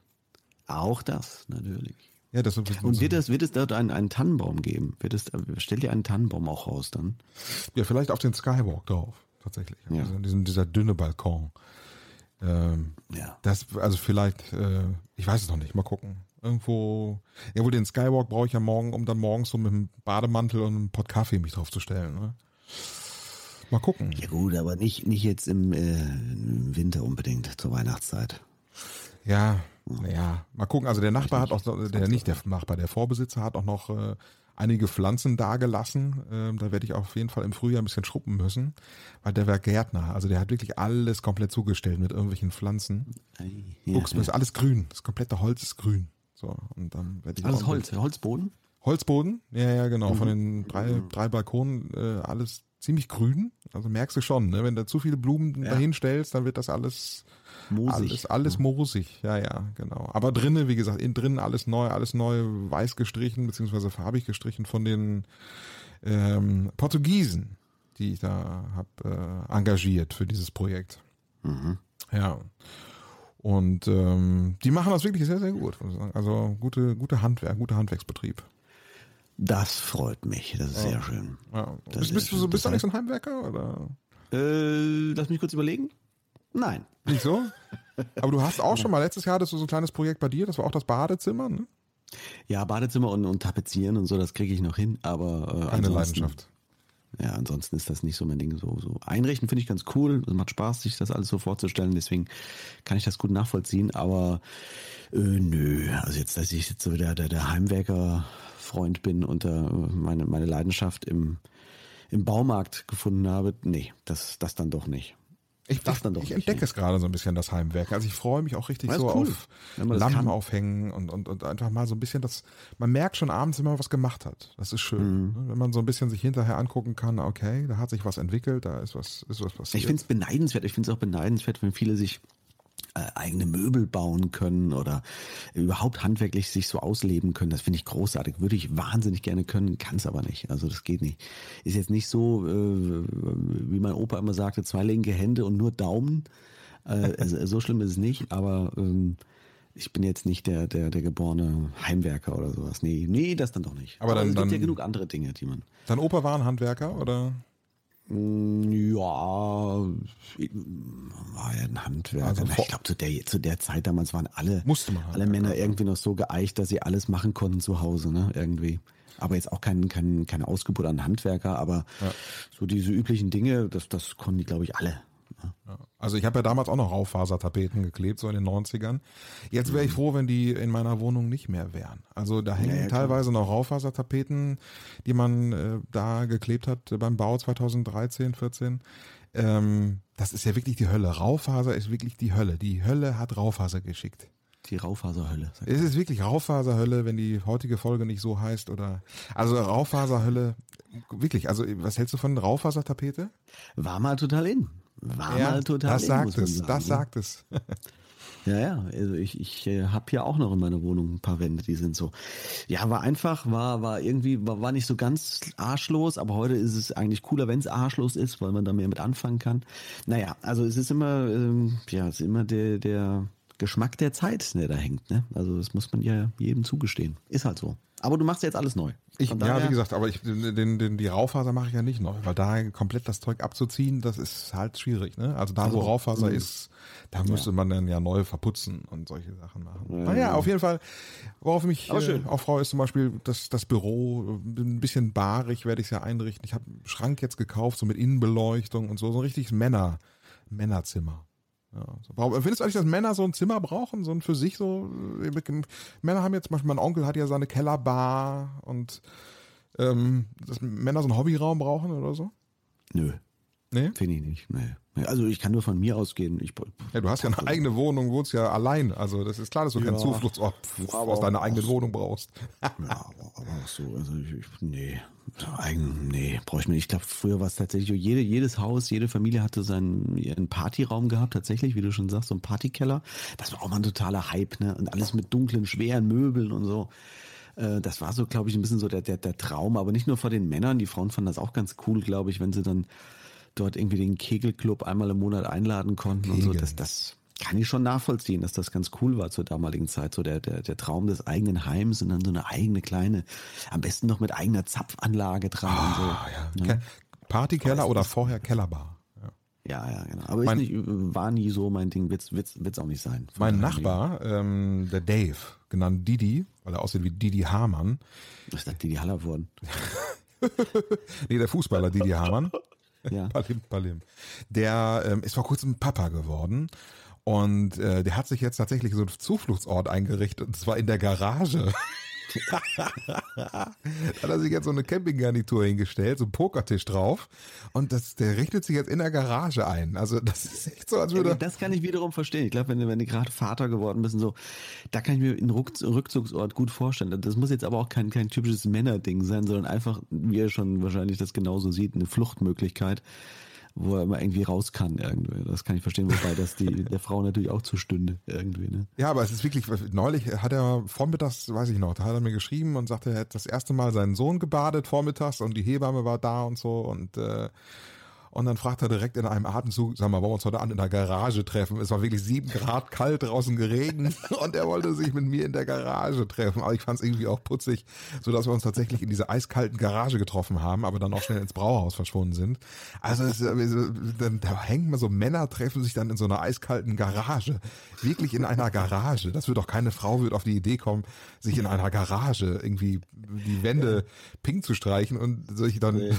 Auch das, natürlich. Ja, das wird Und wird es, wird es dort einen, einen Tannenbaum geben? Wird es, stellt ihr einen Tannenbaum auch raus dann? ja vielleicht auf den Skywalk drauf, tatsächlich. Ja. Also diesen, dieser dünne Balkon. Ähm, Ja. das, also vielleicht, äh, ich weiß es noch nicht, mal gucken. Irgendwo, ja wohl den Skywalk brauche ich ja morgen, um dann morgens so mit einem Bademantel und einem Pott Kaffee mich drauf zu stellen. Ne? Mal gucken. Ja gut, aber nicht, nicht jetzt im, äh, im Winter unbedingt zur Weihnachtszeit. Ja, ja, mal gucken. Also der Nachbar hat auch, noch- der nicht der Nachbar, der Vorbesitzer hat auch noch äh, einige Pflanzen dagelassen. Ähm, da werde ich auf jeden Fall im Frühjahr ein bisschen schruppen müssen, weil der war Gärtner. Also der hat wirklich alles komplett zugestellt mit irgendwelchen Pflanzen. Ja, Guckst, ist alles grün. Das komplette Holz ist grün. So, und dann werde ich Alles Holz, Holzboden? Holzboden, ja, ja, genau. Von Mhm. den drei, drei Balkonen äh, alles ziemlich grün. Also merkst du schon, ne? wenn du zu viele Blumen Ja. dahin stellst, dann wird das alles Moosig. alles, alles moosig. Ja, ja, genau. Aber drinnen, wie gesagt, innen drinnen alles neu, alles neu weiß gestrichen, beziehungsweise farbig gestrichen von den ähm, Portugiesen, die ich da habe äh, engagiert für dieses Projekt. Mhm. Ja. Und ähm, die machen das wirklich sehr, sehr gut. muss ich sagen. Also gute, gute Handwerk, guter Handwerksbetrieb. Das freut mich, das ist sehr schön. Ja. Bist, bist du so, ist- bist du eigentlich so ein Heimwerker oder Äh, lass mich kurz überlegen. Nein. nicht so? [laughs] Aber du hast auch schon mal letztes Jahr hattest du so ein kleines Projekt bei dir, das war auch das Badezimmer, ne? Ja, Badezimmer und, und Tapezieren und so, das kriege ich noch hin, aber äh, ansonsten- Leidenschaft. Ja, ansonsten ist das nicht so mein Ding. So, so einrichten finde ich ganz cool. Es macht Spaß, sich das alles so vorzustellen. Deswegen kann ich das gut nachvollziehen. Aber äh, nö, also jetzt, dass ich jetzt so der, der, der Heimwerker-Freund bin und äh, meine, meine Leidenschaft im, im Baumarkt gefunden habe, nee, das, das dann doch nicht. Ich, Das dann doch ich nicht, entdecke ne? es gerade so ein bisschen, das Heimwerk. Also ich freue mich auch richtig so cool, auf Lampen kann. aufhängen und, und, und einfach mal so ein bisschen das, man merkt schon abends, wenn man was gemacht hat. Das ist schön. Mhm. ne? Wenn man so ein bisschen sich hinterher angucken kann, okay, da hat sich was entwickelt, da ist was, ist was passiert. Ich finde es beneidenswert. Ich finde es auch beneidenswert, wenn viele sich äh, eigene Möbel bauen können oder überhaupt handwerklich sich so ausleben können. Das finde ich großartig. Würde ich wahnsinnig gerne können, kann es aber nicht. Also das geht nicht. Ist jetzt nicht so, äh, wie mein Opa immer sagte, zwei linke Hände und nur Daumen. Äh, also, so schlimm ist es nicht, aber ähm, ich bin jetzt nicht der, der, der geborene Heimwerker oder sowas. Nee, nee, das dann doch nicht. Aber dann- es gibt ja dann- genug andere Dinge, die man. Dein Opa war ein Handwerker oder? Ja, war ja ein Handwerker. Also ich glaube, zu der, zu der Zeit damals waren alle, alle Männer irgendwie noch so geeicht, dass sie alles machen konnten zu Hause, ne? Irgendwie. Aber jetzt auch kein, kein, keine Ausgeburt an Handwerker, aber so diese üblichen Dinge, das, das konnten die, glaube ich, alle. Also ich habe ja damals auch noch Raufasertapeten geklebt, so in den 90ern. Jetzt wäre ich froh, wenn die in meiner Wohnung nicht mehr wären. Also da hängen Mhm. ja, klar. teilweise noch Raufasertapeten, die man äh, da geklebt hat beim Bau 2013, 14. Ähm, das ist ja wirklich die Hölle. Raufaser ist wirklich die Hölle. Die Hölle hat Raufaser geschickt. die Raufaserhölle. Es ist wirklich Raufaserhölle, wenn die heutige Folge nicht so heißt oder also Raufaserhölle wirklich, also was hältst du von Raufasertapete? War mal total in. War mal total das in, sagt es, sagen, das ne? sagt es. [laughs] Ja, ja, also ich, ich äh, habe ja auch noch in meiner Wohnung ein paar Wände, die sind so. Ja, war einfach, war, war irgendwie, war, war nicht so ganz arschlos, aber heute ist es eigentlich cooler, wenn es arschlos ist, weil man da mehr mit anfangen kann. Naja, also es ist immer, ähm, ja, es ist immer der, der Geschmack der Zeit, der da hängt, ne? Also das muss man ja jedem zugestehen. Ist halt so. Aber du machst jetzt alles neu. Ich, ja, wie gesagt, aber ich, den, den, die Raufaser mache ich ja nicht neu, weil da komplett das Zeug abzuziehen, das ist halt schwierig. Ne? Also da, wo Also, Raufaser mh. ist, da müsste man dann ja neu verputzen und solche Sachen machen. Ja, naja, ja. auf jeden Fall, worauf mich äh, auch freue, ist zum Beispiel das, das Büro, ein bisschen barig werde ich es ja einrichten. Ich habe einen Schrank jetzt gekauft, so mit Innenbeleuchtung und so, so ein richtiges Männer, Männerzimmer. Ja, so. Warum- Findest du eigentlich, dass Männer so ein Zimmer brauchen, so ein für sich so? äh, Männer haben jetzt zum Beispiel, mein Onkel hat ja seine Kellerbar und ähm, dass Männer so einen Hobbyraum brauchen oder so? Nö, Nee? finde ich nicht. Nee. Also ich kann nur von mir ausgehen. Ich, Ja, du hast ja eine eigene Wohnung, wohnst ja allein. Also das ist klar, dass du keinen Ja. Zufluchtsort aus deiner eigenen Wohnung brauchst. [laughs] Ja, aber, aber auch so, also ich, ich nee, eigen, nee, brauche ich mir nicht. Ich glaube, früher war es tatsächlich, so, jede, jedes Haus, jede Familie hatte seinen ihren Partyraum gehabt, tatsächlich, wie du schon sagst, so ein Partykeller. Das war auch mal ein totaler Hype, ne? Und alles mit dunklen, schweren Möbeln und so. Äh, Das war so, glaube ich, ein bisschen so der, der, der Traum, aber nicht nur vor den Männern. Die Frauen fanden das auch ganz cool, glaube ich, wenn sie dann dort irgendwie den Kegelclub einmal im Monat einladen konnten und so. Das, das kann ich schon nachvollziehen, dass das ganz cool war zur damaligen Zeit. So der, der, der Traum des eigenen Heims und dann so eine eigene kleine, am besten noch mit eigener Zapfanlage dran und so. Ah, ja. Ke- Partykeller oder vorher Kellerbar. Ja. Ja, ja, genau. Aber ist Mein- nicht, war nie so mein Ding, wird's, wird's, wird's auch nicht sein. Mein Nachbar, ähm, der Dave, genannt Didi, weil er aussieht wie Didi Hamann. Ich dachte, die Haller wurden. [laughs] Nee, der Fußballer Didi Hamann. [laughs] Ja. [laughs] Palim, Palim. Der ähm, ist vor kurzem Papa geworden. Und äh, der hat sich jetzt tatsächlich so einen Zufluchtsort eingerichtet, und zwar in der Garage. [laughs] hat er sich jetzt so eine Campinggarnitur hingestellt, so einen Pokertisch drauf. Und das, der richtet sich jetzt in der Garage ein. Also das ist echt so, als würde. Das kann ich wiederum verstehen. Ich glaube, wenn, du- wenn du gerade Vater geworden bist und so, da kann ich mir einen Ruck, Rückzugsort gut vorstellen. Das muss jetzt aber auch kein, kein typisches Männerding sein, sondern einfach, wie er schon wahrscheinlich das genauso sieht, eine Fluchtmöglichkeit, wo er immer irgendwie raus kann irgendwie. Das kann ich verstehen, wobei das die, der Frau natürlich auch zustünde irgendwie. Ne? Ja, aber es ist wirklich, neulich hat er vormittags, weiß ich noch, da hat er mir geschrieben und sagte, er hat das erste Mal seinen Sohn gebadet vormittags und die Hebamme war da und so und äh, und dann fragt er direkt in einem Atemzug, sag mal, wollen wir uns heute an in der Garage treffen? Es war wirklich sieben Grad kalt, draußen geregnet [laughs] und er wollte sich mit mir in der Garage treffen. Aber ich fand es irgendwie auch putzig, so dass wir uns tatsächlich in dieser eiskalten Garage getroffen haben, aber dann auch schnell ins Brauhaus verschwunden sind. Also es, dann, da hängt man so Männer treffen sich dann in so einer eiskalten Garage. Wirklich in einer Garage. Das wird doch keine Frau wird auf die Idee kommen, sich in einer Garage irgendwie die Wände pink zu streichen und sich dann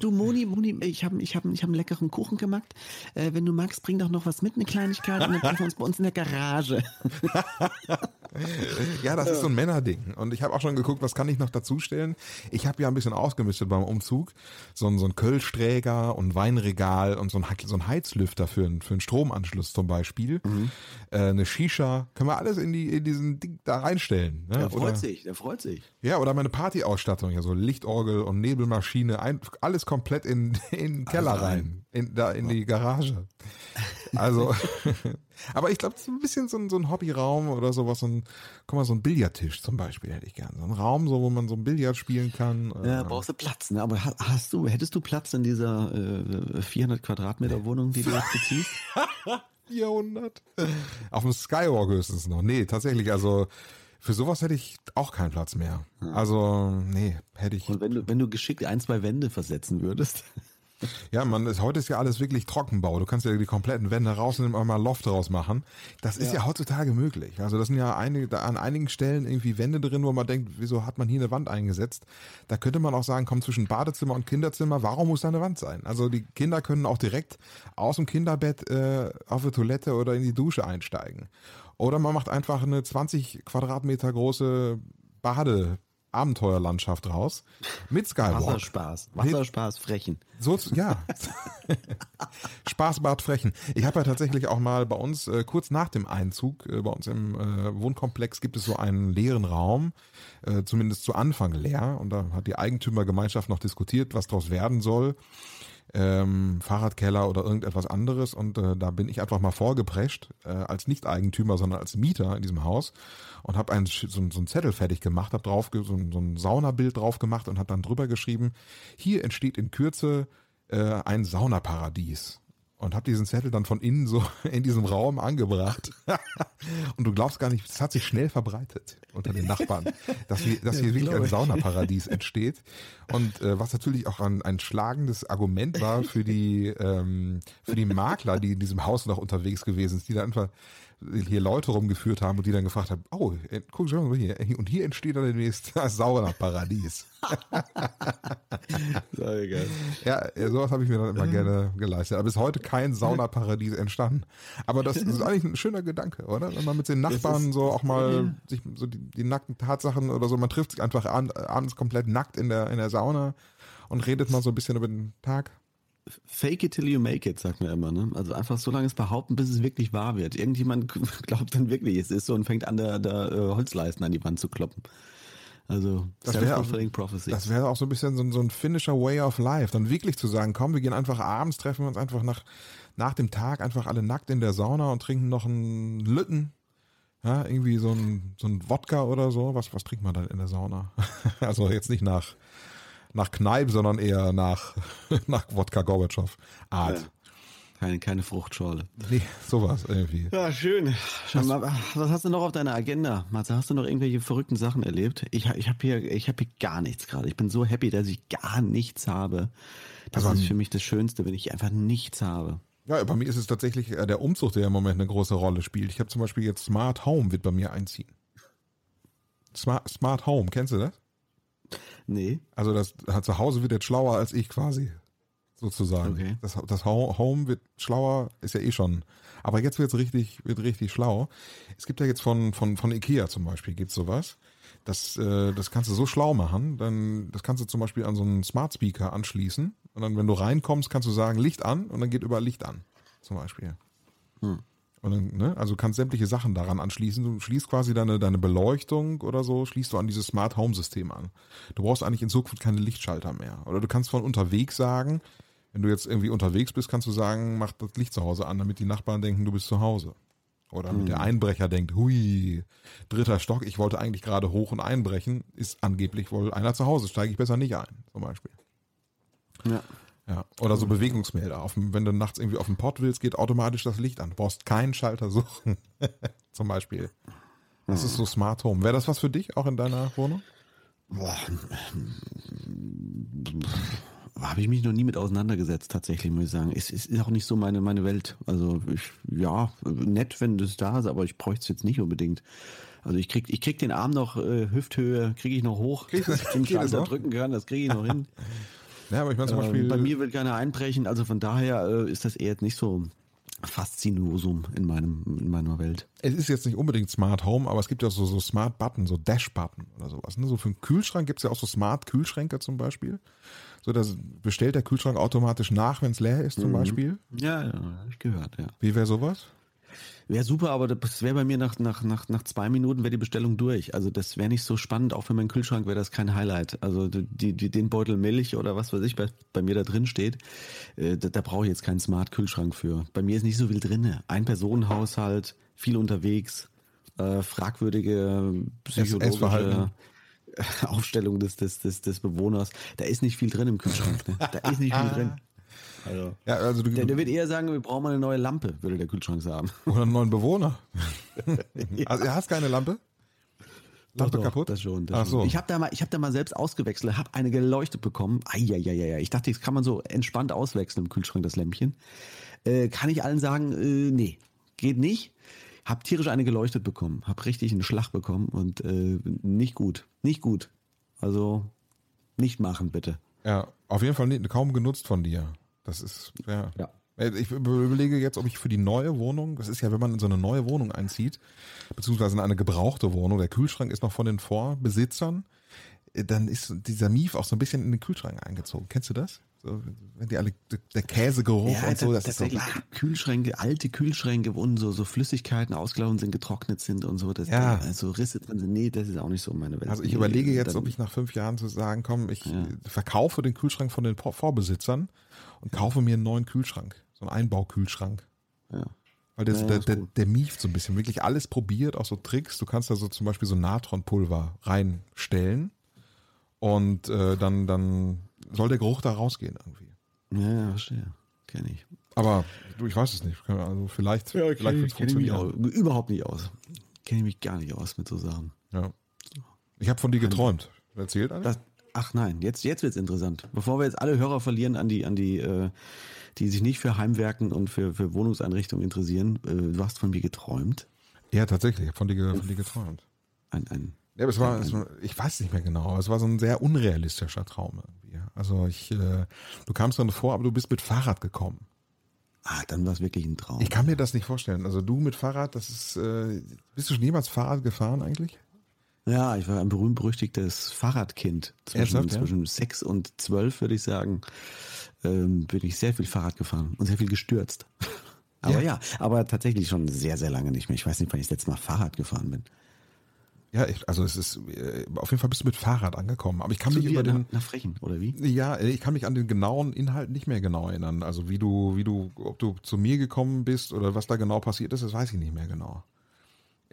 Du Moni, Moni, ich habe ich hab, ich hab einen leckeren Kuchen gemacht. Äh, wenn du magst, bring doch noch was mit, eine Kleinigkeit, und dann treffen wir uns bei uns in der Garage. [laughs] Ja, das ist so ein Männerding. Und ich habe auch schon geguckt, was kann ich noch dazustellen. Ich habe ja ein bisschen ausgemistet beim Umzug. So ein, so ein Kölschträger und Weinregal und so ein, so ein Heizlüfter für, einen- für einen Stromanschluss zum Beispiel. Äh, eine Shisha. Können wir alles in, die, in diesen Ding da reinstellen. Ne? Der freut Oder, sich, der freut sich. ja, oder meine Partyausstattung. Ja, so Lichtorgel und Nebelmaschine. Ein, alles komplett in, in den Keller Also rein. In, da in die Garage. Also, [laughs] aber ich glaube, so ein bisschen so ein, so ein Hobbyraum oder sowas, so ein, guck mal, so ein Billardtisch zum Beispiel hätte ich gern. So ein Raum, so, wo man so ein Billard spielen kann. Ja, Äh, brauchst du Platz, ne? Aber ha- hast du, hättest du Platz in dieser äh, 400 Quadratmeter Wohnung, die du jetzt beziehst? [laughs] 400. Auf dem Skywalk höchstens noch. Nee, tatsächlich, also für sowas hätte ich auch keinen Platz mehr. Also, nee, hätte ich. Und wenn du, wenn du geschickt ein, zwei Wände versetzen würdest. [laughs] Ja, man, ist, heute ist ja alles wirklich Trockenbau. Du kannst ja die kompletten Wände rausnehmen und mal Loft draus machen. Das ist ja. heutzutage möglich. Also das sind ja einige, an einigen Stellen irgendwie Wände drin, wo man denkt, wieso hat man hier eine Wand eingesetzt? Da könnte man auch sagen, komm zwischen Badezimmer und Kinderzimmer, warum muss da eine Wand sein? Also die Kinder können auch direkt aus dem Kinderbett äh, auf die Toilette oder in die Dusche einsteigen. Oder man macht einfach eine 20 Quadratmeter große Bade Abenteuerlandschaft raus mit Skywalk. Wasserspaß, Wasserspaß, Frechen. So, ja. [laughs] Spaßbad Frechen. Ich habe ja tatsächlich auch mal bei uns, äh, kurz nach dem Einzug, äh, bei uns im äh, Wohnkomplex gibt es so einen leeren Raum, äh, zumindest zu Anfang leer. Und da hat die Eigentümergemeinschaft noch diskutiert, was daraus werden soll ähm, Fahrradkeller oder irgendetwas anderes. Und äh, da bin ich einfach mal vorgeprescht, äh, als Nicht-Eigentümer, sondern als Mieter in diesem Haus und habe einen so, so einen Zettel fertig gemacht, habe drauf so, so ein Saunabild drauf gemacht und habe dann drüber geschrieben: Hier entsteht in Kürze äh, ein Saunaparadies und habe diesen Zettel dann von innen so [laughs] in diesem Raum angebracht. [laughs] und du glaubst gar nicht, es hat sich schnell verbreitet unter den Nachbarn, dass hier, dass hier wirklich ein Saunaparadies entsteht. Und äh, was natürlich auch ein, ein schlagendes Argument war für die ähm, für die Makler, die in diesem Haus noch unterwegs gewesen sind, die da einfach hier Leute rumgeführt haben und die dann gefragt haben, oh, äh, guck schon mal hier, und hier entsteht dann demnächst [laughs] das Saunaparadies. [laughs] Sehr geil. Ja, sowas habe ich mir dann immer gerne geleistet. Aber bis heute kein Saunaparadies entstanden. Aber das ist eigentlich ein schöner Gedanke, oder? Wenn man mit den Nachbarn so auch mal sich so die, die, nackten Tatsachen oder so, man trifft sich einfach abends komplett nackt in der, in der Sauna und redet mal so ein bisschen über den Tag. Fake it till you make it, sagt man immer. Ne? Also einfach so lange es behaupten, bis es wirklich wahr wird. Irgendjemand [laughs] glaubt dann wirklich, es ist so und fängt an, der, der äh, Holzleisten an die Wand zu kloppen. Also das wäre auch, das wäre auch so ein bisschen so, so, ein finnischer Way of Life, dann wirklich zu sagen, komm, wir gehen einfach abends, treffen wir uns einfach nach, nach dem Tag einfach alle nackt in der Sauna und trinken noch einen Lütten. Ja, irgendwie so ein, so ein Wodka oder so. Was, was trinkt man dann in der Sauna? [laughs] also jetzt nicht nach nach Kneipp, sondern eher nach, [laughs] nach Wodka Gorbatschow Art. Ja. Keine, keine Fruchtschorle. Nee, sowas irgendwie. Ja, schön. Mal, was hast du noch auf deiner Agenda? Matze, hast du noch irgendwelche verrückten Sachen erlebt? Ich, ich habe hier, hab hier gar nichts gerade. Ich bin so happy, dass ich gar nichts habe. Das Aber ist für mich das Schönste, wenn ich einfach nichts habe. Ja, bei mir ist es tatsächlich der Umzug, der im Moment eine große Rolle spielt. Ich habe zum Beispiel jetzt Smart Home wird bei mir einziehen. Smart, Smart Home, kennst du das? Nee. Also das zu Hause wird jetzt schlauer als ich quasi. Sozusagen. Okay. Das, das Home wird schlauer, ist ja eh schon. Aber jetzt wird's richtig, wird richtig schlau. Es gibt ja jetzt von, von, von Ikea zum Beispiel, gibt's sowas. Das, äh, das kannst du so schlau machen, dann, das kannst du zum Beispiel an so einen Smart Speaker anschließen. Und dann, wenn du reinkommst, kannst du sagen, Licht an und dann geht überall Licht an. Zum Beispiel. Hm. Dann, ne, also kannst sämtliche Sachen daran anschließen. Du schließt quasi deine, deine Beleuchtung oder so, schließt du an dieses Smart Home System an. Du brauchst eigentlich in Zukunft keine Lichtschalter mehr. Oder du kannst von unterwegs sagen, wenn du jetzt irgendwie unterwegs bist, kannst du sagen, mach das Licht zu Hause an, damit die Nachbarn denken, du bist zu Hause. Oder mhm. der Einbrecher denkt, hui, dritter Stock, ich wollte eigentlich gerade hoch und einbrechen, ist angeblich wohl einer zu Hause, steige ich besser nicht ein, zum Beispiel. Ja. Ja, oder so Bewegungsmelder. Auf dem, wenn du nachts irgendwie auf den Pott willst, geht automatisch das Licht an. Du brauchst keinen Schalter suchen. [laughs] Zum Beispiel. Das ist so Smart Home. Wäre das was für dich auch in deiner Wohnung? Boah. Habe ich mich noch nie mit auseinandergesetzt, tatsächlich, muss ich sagen. Es, es ist auch nicht so meine, meine Welt. Also, ich, ja, nett, wenn das da ist, aber ich bräuchte es jetzt nicht unbedingt. Also ich krieg, ich krieg den Arm noch äh, Hüfthöhe, kriege ich noch hoch, [laughs] dass ich den Schalter drücken kann, das kriege ich noch hin. [laughs] Ja, aber ich meine zum ähm, Beispiel. bei mir will keiner einbrechen, also von daher äh, ist das eher nicht so Faszinosum in meinem in meiner Welt. Es ist jetzt nicht unbedingt Smart Home, aber es gibt ja so, so Smart Button, so Dash Button oder sowas. Ne? So für einen Kühlschrank gibt es ja auch so Smart Kühlschränke zum Beispiel. So, das bestellt der Kühlschrank automatisch nach, wenn es leer ist zum mhm. Beispiel. Ja, ja, ich gehört, ja. Wie wäre sowas? Wäre super, aber das wäre bei mir nach, nach, nach, nach zwei Minuten wäre die Bestellung durch. Also das wäre nicht so spannend, auch für meinen Kühlschrank wäre das kein Highlight. Also die, die, den Beutel Milch oder was weiß ich bei, bei mir da drin steht, äh, da, da brauche ich jetzt keinen Smart-Kühlschrank für. Bei mir ist nicht so viel drin. Ein-Personen-Haushalt, viel unterwegs, äh, fragwürdige psychologische [laughs] Aufstellung des, des, des, des Bewohners. Da ist nicht viel drin im Kühlschrank. Ne? Da ist nicht viel drin. [laughs] Also, ja, also du, der, der wird eher sagen, wir brauchen mal eine neue Lampe, würde der Kühlschrank sagen. [laughs] Oder einen neuen Bewohner. [laughs] ja. Also du hast keine Lampe? Lampe doch, kaputt? Das schon. Das Ach so. Ich habe da mal, ich habe da mal selbst ausgewechselt, habe eine geleuchtet bekommen. Eieieiei. Ich dachte, das kann man so entspannt auswechseln im Kühlschrank das Lämpchen. Äh, kann ich allen sagen, äh, nee, geht nicht. Hab tierisch eine geleuchtet bekommen, hab richtig einen Schlag bekommen und äh, nicht gut, nicht gut. Also nicht machen bitte. Ja, auf jeden Fall nicht, kaum genutzt von dir. Das ist, ja. ja. Äh, ich überlege jetzt, ob ich für die neue Wohnung, das ist ja, wenn man in so eine neue Wohnung einzieht, beziehungsweise in eine gebrauchte Wohnung, der Kühlschrank ist noch von den Vorbesitzern. dann ist dieser Mief auch so ein bisschen in den Kühlschrank eingezogen. Kennst du das? So, wenn die alle, der Käsegeruch und so, das ist so. tatsächlich Kühlschränke, alte Kühlschränke, wo so, so Flüssigkeiten ausgelaufen sind, getrocknet sind und so. Das, Ja. Also Risse drin sind. Nee, das ist auch nicht so meine Welt. Also ich überlege jetzt, ob ich nach fünf Jahren zu sagen, komm, ich Ja. äh, verkaufe den Kühlschrank von den Vor- Vorbesitzern und kaufe mir einen neuen Kühlschrank. So einen Einbaukühlschrank. Ja. Weil der, Ja, der, der, der mieft so ein bisschen. Wirklich alles probiert, auch so Tricks. Du kannst da so zum Beispiel so Natronpulver reinstellen und äh, dann, dann soll der Geruch da rausgehen irgendwie. Ja, ja, verstehe. Kenn ich. Aber du, ich weiß es nicht. Also vielleicht, vielleicht wird es funktionieren. auch, überhaupt nicht aus. Kenne ich mich gar nicht aus mit so Sachen. Ja. Ich habe von dir geträumt. Erzählt eigentlich? Das, ach nein, jetzt, jetzt wird's interessant. Bevor wir jetzt alle Hörer verlieren an die, an die, äh, die sich nicht für Heimwerken und für, für Wohnungseinrichtungen interessieren, äh, du hast von mir geträumt. Ja, tatsächlich. Ich habe von dir, von dir geträumt. Ein, ein, Ja, aber es war, es war, ich weiß nicht mehr genau, aber es war so ein sehr unrealistischer Traum irgendwie. Also ich, äh, du kamst dann vor, aber du bist mit Fahrrad gekommen. ah, dann war es wirklich ein Traum. Ich kann mir das nicht vorstellen. Also du mit Fahrrad, das ist, äh, bist du schon jemals Fahrrad gefahren eigentlich? Ja, ich war ein berühmt-berüchtigtes Fahrradkind. Zwischen, Ernsthaft, ja? zwischen sechs und zwölf, würde ich sagen, ähm, bin ich sehr viel Fahrrad gefahren und sehr viel gestürzt. [laughs] Aber ja. aber tatsächlich schon sehr, sehr lange nicht mehr. Ich weiß nicht, wann ich das letzte Mal Fahrrad gefahren bin. Ja, also es ist, äh, auf jeden Fall bist du mit Fahrrad angekommen. Aber ich kann Zu mich über den, nach, nach Frechen, oder wie? ja, äh, ich kann mich an den genauen Inhalt nicht mehr genau erinnern. Also wie du, wie du, ob du zu mir gekommen bist oder was da genau passiert ist, das weiß ich nicht mehr genau.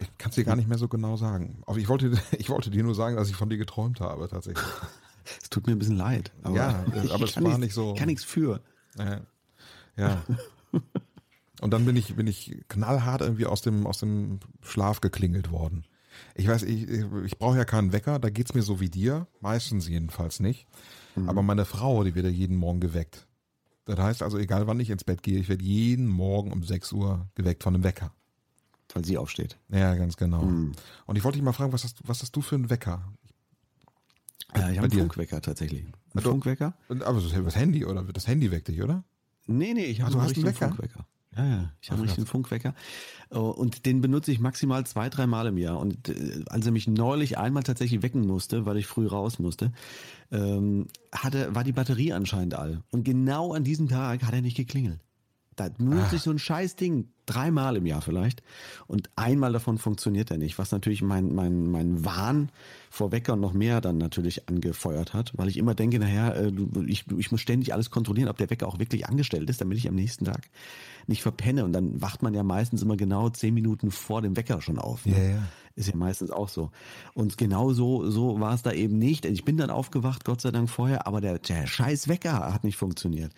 Ich kann es dir gar nicht mehr so genau sagen. Aber ich wollte, [laughs] ich wollte dir nur sagen, dass ich von dir geträumt habe, tatsächlich. [laughs] Es tut mir ein bisschen leid. Aber Ja, [laughs] äh, aber ich es war nicht so- Kann nichts für. Ja. ja. Und dann bin ich, bin ich knallhart irgendwie aus dem, aus dem Schlaf geklingelt worden. Ich weiß, ich, ich brauche ja keinen Wecker, da geht's mir so wie dir, meistens jedenfalls nicht. Aber meine Frau, die wird ja jeden Morgen geweckt. Das heißt also, egal wann ich ins Bett gehe, ich werde jeden Morgen um 6 Uhr geweckt von einem Wecker. Weil sie aufsteht. Ja, ganz genau. Und ich wollte dich mal fragen, was hast, was hast du für einen Wecker? Ja, ich bei habe einen dir? Funkwecker tatsächlich. Ein Also- Funkwecker? Aber das Handy, oder? Das Handy weckt dich, oder? Nee, nee, ich habe einen richtigen Wecker? Funkwecker. Ja, ja, ich habe einen richtigen Funkwecker. Äh, Und den benutze ich maximal zwei, drei Mal im Jahr. Und äh, als er mich neulich einmal tatsächlich wecken musste, weil ich früh raus musste, ähm, hatte, war die Batterie anscheinend all. Und genau an diesem Tag hat er nicht geklingelt. Da benutze ich so ein scheiß Ding dreimal im Jahr vielleicht. Und einmal davon funktioniert er nicht, was natürlich mein, mein, mein Wahn vor Wecker noch mehr dann natürlich angefeuert hat, weil ich immer denke, naja, äh, ich, ich muss ständig alles kontrollieren, ob der Wecker auch wirklich angestellt ist, damit ich am nächsten Tag nicht verpenne. Und dann wacht man ja meistens immer genau zehn Minuten vor dem Wecker schon auf. ne? Ja, ja. Ist ja meistens auch so. Und genau so, so war es da eben nicht. Ich bin dann aufgewacht, Gott sei Dank vorher, aber der, der scheiß Wecker hat nicht funktioniert.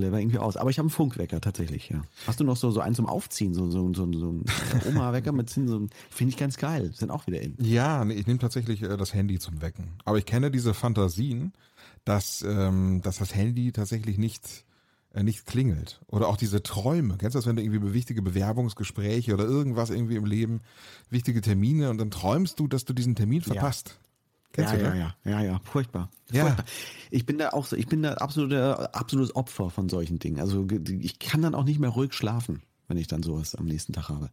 Der war irgendwie aus. Aber ich habe einen Funkwecker tatsächlich, ja. Hast du noch so, so einen zum Aufziehen, so, so, so, so ein Oma-Wecker mit Zinn, so finde ich ganz geil. Sind auch wieder in. Ja, nee, ich nehme tatsächlich äh, das Handy zum Wecken. Aber ich kenne diese Fantasien, dass, ähm, dass das Handy tatsächlich nicht, äh, nicht klingelt. Oder auch diese Träume. Kennst du das, wenn du irgendwie wichtige Bewerbungsgespräche oder irgendwas irgendwie im Leben, wichtige Termine und dann träumst du, dass du diesen Termin verpasst? Kennst ja, du ja, ja, ja, ja, furchtbar. Ja. furchtbar. Ich bin da auch so, ich bin da absoluter, absolutes Opfer von solchen Dingen. Also ich kann dann auch nicht mehr ruhig schlafen, wenn ich dann sowas am nächsten Tag habe.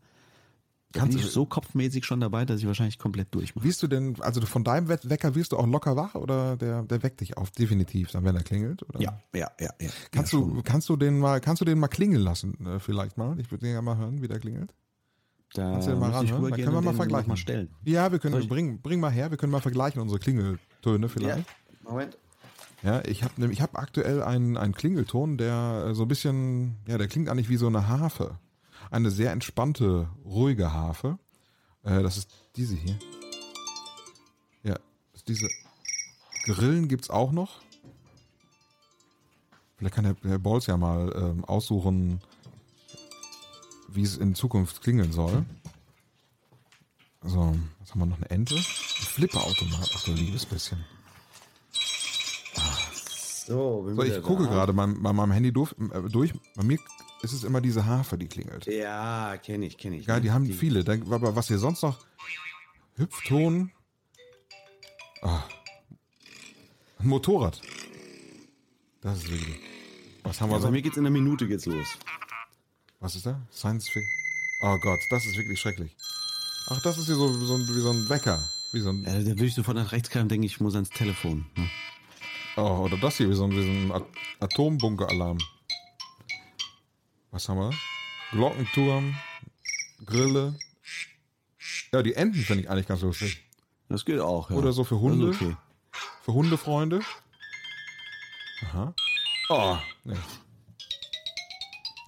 Da Kannst bin du- ich so kopfmäßig schon dabei, dass ich wahrscheinlich komplett durchmache. Wirst du denn, also von deinem We- Wecker wirst du auch locker wach oder der, der weckt dich auf, definitiv, dann wenn er klingelt? Oder? Ja, ja, ja, ja. Kannst ja, du, schon. kannst du den mal, kannst du den mal klingeln lassen, äh, vielleicht mal? Ich würde den ja mal hören, wie der klingelt. Da Kannst du den mal früher Dann gerne können wir mal vergleichen. Mal stellen. Ja, wir können, bring, bring mal her, wir können mal vergleichen unsere Klingeltöne vielleicht. Moment. Ja, ich habe ich hab aktuell einen, einen Klingelton, der äh, so ein bisschen, ja, der klingt eigentlich wie so eine Harfe. Eine sehr entspannte, ruhige Harfe. Äh, das ist diese hier. Ja, diese Grillen gibt's auch noch. Vielleicht kann der, der Bolz ja mal ähm, aussuchen, wie es in Zukunft klingeln soll. So, was haben wir noch? Eine Ente? Ein Flipperautomat. Ach du liebes bisschen. So, So, ich gucke gerade bei, bei meinem Handy durch, äh, durch. Bei mir ist es immer diese Harfe, die klingelt. Ja, kenne ich, kenne ich. Ja, die haben viele. Dann, aber was hier sonst noch? Hüpfton. Ah. Ein Motorrad. Das ist wirklich. Was haben wir Also so? bei mir geht's in einer Minute geht's los. Was ist da? Science Fiction. Oh Gott, das ist wirklich schrecklich. Ach, das ist hier so, so ein, wie so ein Wecker. Wie so ein, Ja, da würde ich sofort nach rechts greifen und denke, ich muss ans Telefon. Ne? oh, oder das hier, wie so ein, wie so ein At- Atombunker-Alarm. Was haben wir? Glockenturm, Grille. Ja, die Enten finde ich eigentlich ganz lustig. Das geht auch. Ja. Oder so für Hunde. okay. Für Hundefreunde. Aha. Oh, nee.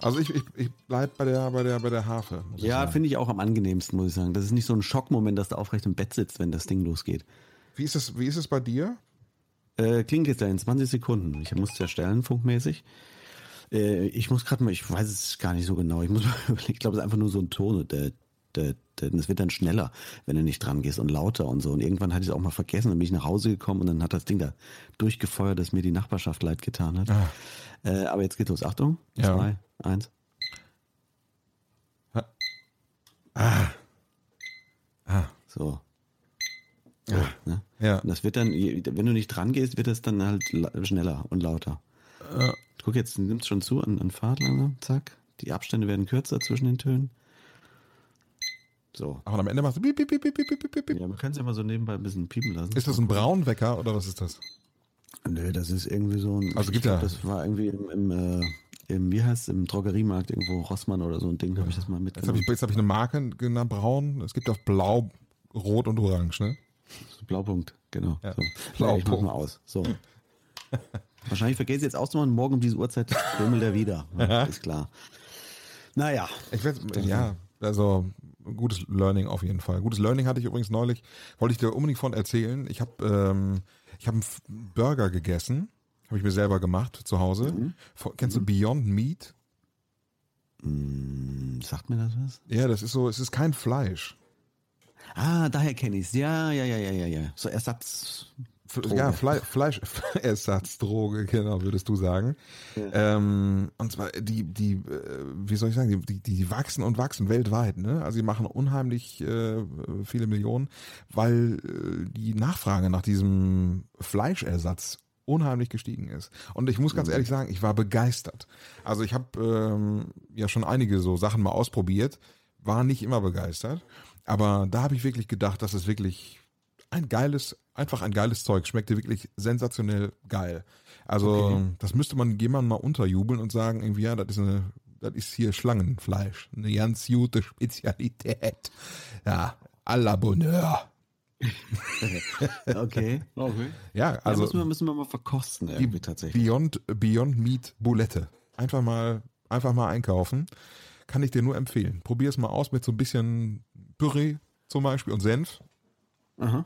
Also ich, ich, ich bleib bei der, bei der, bei der Harfe. Ja, finde ich auch am angenehmsten, muss ich sagen. Das ist nicht so ein Schockmoment, dass du aufrecht im Bett sitzt, wenn das Ding losgeht. Wie ist es, wie ist es bei dir? Äh, klingt jetzt in 20 Sekunden. Ich muss ja stellen, funkmäßig. Äh, ich muss gerade mal, ich weiß es gar nicht so genau. Ich muss [laughs] mal überlegen. Ich glaube, es ist einfach nur so ein Ton. Der, der, der, das wird dann schneller, wenn du nicht dran gehst und lauter und so. Und irgendwann hatte ich es auch mal vergessen. Dann bin ich nach Hause gekommen und dann hat das Ding da durchgefeuert, dass mir die Nachbarschaft leid getan hat. Äh, aber jetzt geht los. Achtung. Ja. Zwei, eins. So. So, ne? Ja. Und das wird dann, wenn du nicht dran gehst, wird das dann halt schneller und lauter. Guck jetzt, nimmt es schon zu an, an Fahrt langsam, zack. Die Abstände werden kürzer zwischen den Tönen. So. Aber am Ende machst du piep, piep, piep, piep, piep, piep. Ja, man kann es ja mal so nebenbei ein bisschen piepen lassen. Ist das ein Braunwecker oder was ist das? Nö, das ist irgendwie so ein. Also gibt ja- Das war irgendwie im, im, äh, im wie heißt im Drogeriemarkt irgendwo Rossmann oder so ein Ding, habe ich das mal Jetzt habe mitgenommen. ich, jetzt hab ich eine Marke genannt, braun. Es gibt auch blau, rot und orange, ne? Blaupunkt, genau. Ja. So. Blaupunkt. Ich mach mal aus. So. [laughs] Wahrscheinlich vergesse ich jetzt auszumachen, morgen um diese Uhrzeit bimmelt er wieder. [laughs] Ja, ist klar. Naja. Ich weiß, ja, also gutes Learning auf jeden Fall. Gutes Learning hatte ich übrigens neulich, wollte ich dir unbedingt von erzählen. Ich habe ähm, ich hab einen Burger gegessen, habe ich mir selber gemacht zu Hause. Von- Kennst du Beyond Meat? Hm, Sagt mir das was? Ja, das ist so, es ist kein Fleisch. Ah, daher kenne ich es. Ja, ja, ja, ja, ja, ja. So Ersatz. Droge. Ja, Fle Fleischersatzdroge, [laughs] genau, würdest du sagen. Ähm, und zwar, die, die, äh, wie soll ich sagen, die, die, die wachsen und wachsen weltweit, ne? Also die machen unheimlich äh, viele Millionen, weil äh, die Nachfrage nach diesem Fleischersatz unheimlich gestiegen ist. Und ich muss ganz ehrlich sagen, ich war begeistert. Also ich habe ähm, ja schon einige so Sachen mal ausprobiert, war nicht immer begeistert, aber da habe ich wirklich gedacht, dass es wirklich ein geiles, einfach ein geiles Zeug. Schmeckte wirklich sensationell geil. Also, das müsste man jemandem mal unterjubeln und sagen, irgendwie, ja, das ist eine, das ist hier Schlangenfleisch. Eine ganz gute Spezialität. Ja, à la Bonheur. [laughs] Okay. okay. Ja, Also also, müssen, wir, müssen wir mal verkosten, irgendwie tatsächlich. Beyond, Beyond Meat Boulette. Einfach mal, einfach mal einkaufen. Kann ich dir nur empfehlen. Probier es mal aus mit so ein bisschen Püree zum Beispiel und Senf. Aha.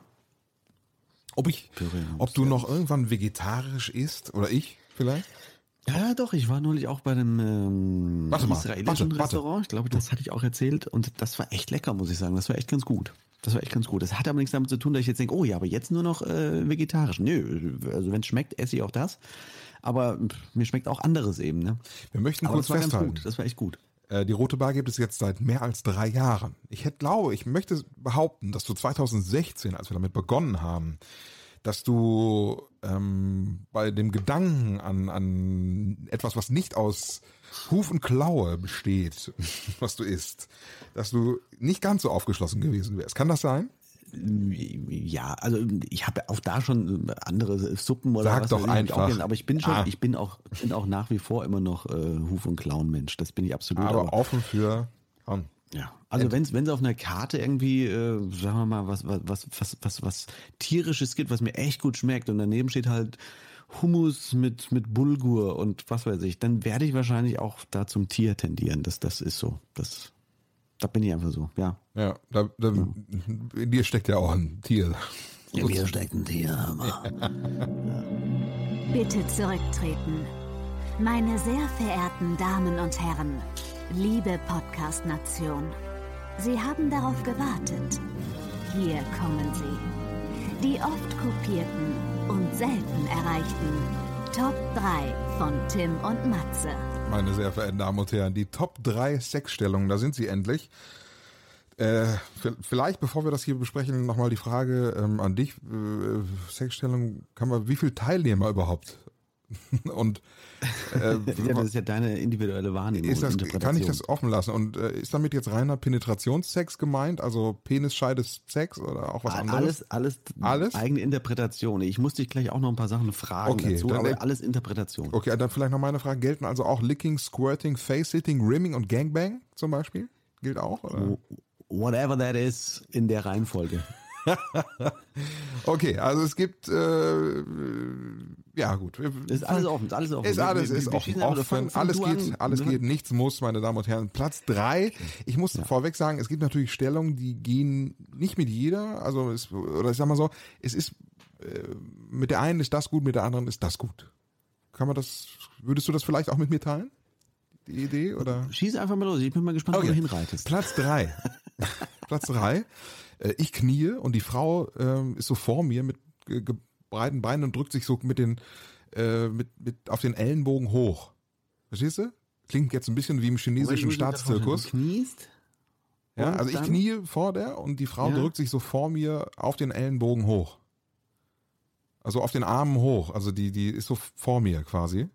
Ob ich, Püree ob du noch irgendwann vegetarisch isst oder ich vielleicht? Ja, doch, ich war neulich auch bei einem ähm, Warte mal, israelischen warte, warte. Restaurant. Ich glaube, das hatte ich auch erzählt und das war echt lecker, muss ich sagen. Das war echt ganz gut. Das war echt ganz gut. Das hat aber nichts damit zu tun, dass ich jetzt denke, oh ja, aber jetzt nur noch äh, vegetarisch. Nö, also wenn es schmeckt, esse ich auch das. Aber pff, mir schmeckt auch anderes eben. Ne? Wir möchten Aber kurz das war ganz festhalten. gut. Das war echt gut. Äh, Die Rote Bar gibt es jetzt seit mehr als drei Jahren. Ich hätte, glaube, ich möchte behaupten, dass du 2016, als wir damit begonnen haben, dass du ähm, bei dem Gedanken an, an etwas, was nicht aus Huf und Klaue besteht, [laughs] was du isst, dass du nicht ganz so aufgeschlossen gewesen wärst. Kann das sein? Ja, also ich habe auch da schon andere Suppen oder Sag was doch einfach. Auch gern, aber ich bin schon, Ah. ich bin auch, bin auch nach wie vor immer noch äh, Huf- und Clown-Mensch. Das bin ich absolut. Aber offen für. Komm. Ja, also wenn es auf einer Karte irgendwie, äh, sagen wir mal, was, was, was, was, was, was tierisches gibt, was mir echt gut schmeckt und daneben steht halt Hummus mit, mit Bulgur und was weiß ich, dann werde ich wahrscheinlich auch da zum Tier tendieren. Das, das ist so. Das, da bin ich einfach so, ja. Ja, da, da, in dir steckt ja auch ein Tier. Ja, mir steckt ein Tier. Aber. Bitte zurücktreten. Meine sehr verehrten Damen und Herren, liebe Podcast-Nation, Sie haben darauf gewartet. Hier kommen sie. Die oft kopierten und selten erreichten Top 3 von Tim und Matze. meine sehr verehrten Damen und Herren, die Top 3 Sexstellungen, da sind sie endlich. Äh, vielleicht, bevor wir das hier besprechen, nochmal die Frage ähm, an dich. Äh, Sexstellung, kann man, wie viele Teilnehmer überhaupt und äh, [laughs] ja, das ist ja deine individuelle Wahrnehmung. das, kann ich das offen lassen? Und äh, ist damit jetzt reiner Penetrationssex gemeint, also Penisscheides Sex oder auch was anderes? Alles, alles, Alles? eigene Interpretation. Ich muss dich gleich auch noch ein paar Sachen fragen Okay, dazu, dann- aber alles Interpretation. Okay, dann vielleicht noch meine Frage. Gelten also auch Licking, Squirting, Face-Sitting, Rimming und Gangbang zum Beispiel? Gilt auch? Oder? Whatever that is in der Reihenfolge. [laughs] Okay, also es gibt, äh, ja gut. Ist alles offen, ist alles offen. Ist alles ist offen, offen. alles geht, an. alles geht, nichts muss, meine Damen und Herren. Platz drei. Ich muss vorweg sagen, es gibt natürlich Stellungen, die gehen nicht mit jeder. Also es, oder ich sag mal so, es ist äh, mit der einen ist das gut, mit der anderen ist das gut. Kann man das? Würdest du das vielleicht auch mit mir teilen? Die Idee oder? Schieß einfach mal los. Ich bin mal gespannt, wo du hinreitest. Platz drei. [laughs] Platz drei. Äh, ich knie und die Frau ähm, ist so vor mir mit ge- breiten Beinen und drückt sich so mit den äh, mit, mit auf den Ellenbogen hoch. Verstehst du? Klingt jetzt ein bisschen wie im chinesischen? Staatszirkus. Du kniest? Ja, also ich knie vor der und die Frau Ja. drückt sich so vor mir auf den Ellenbogen hoch. Also auf den Armen hoch. Also die, die ist so vor mir quasi.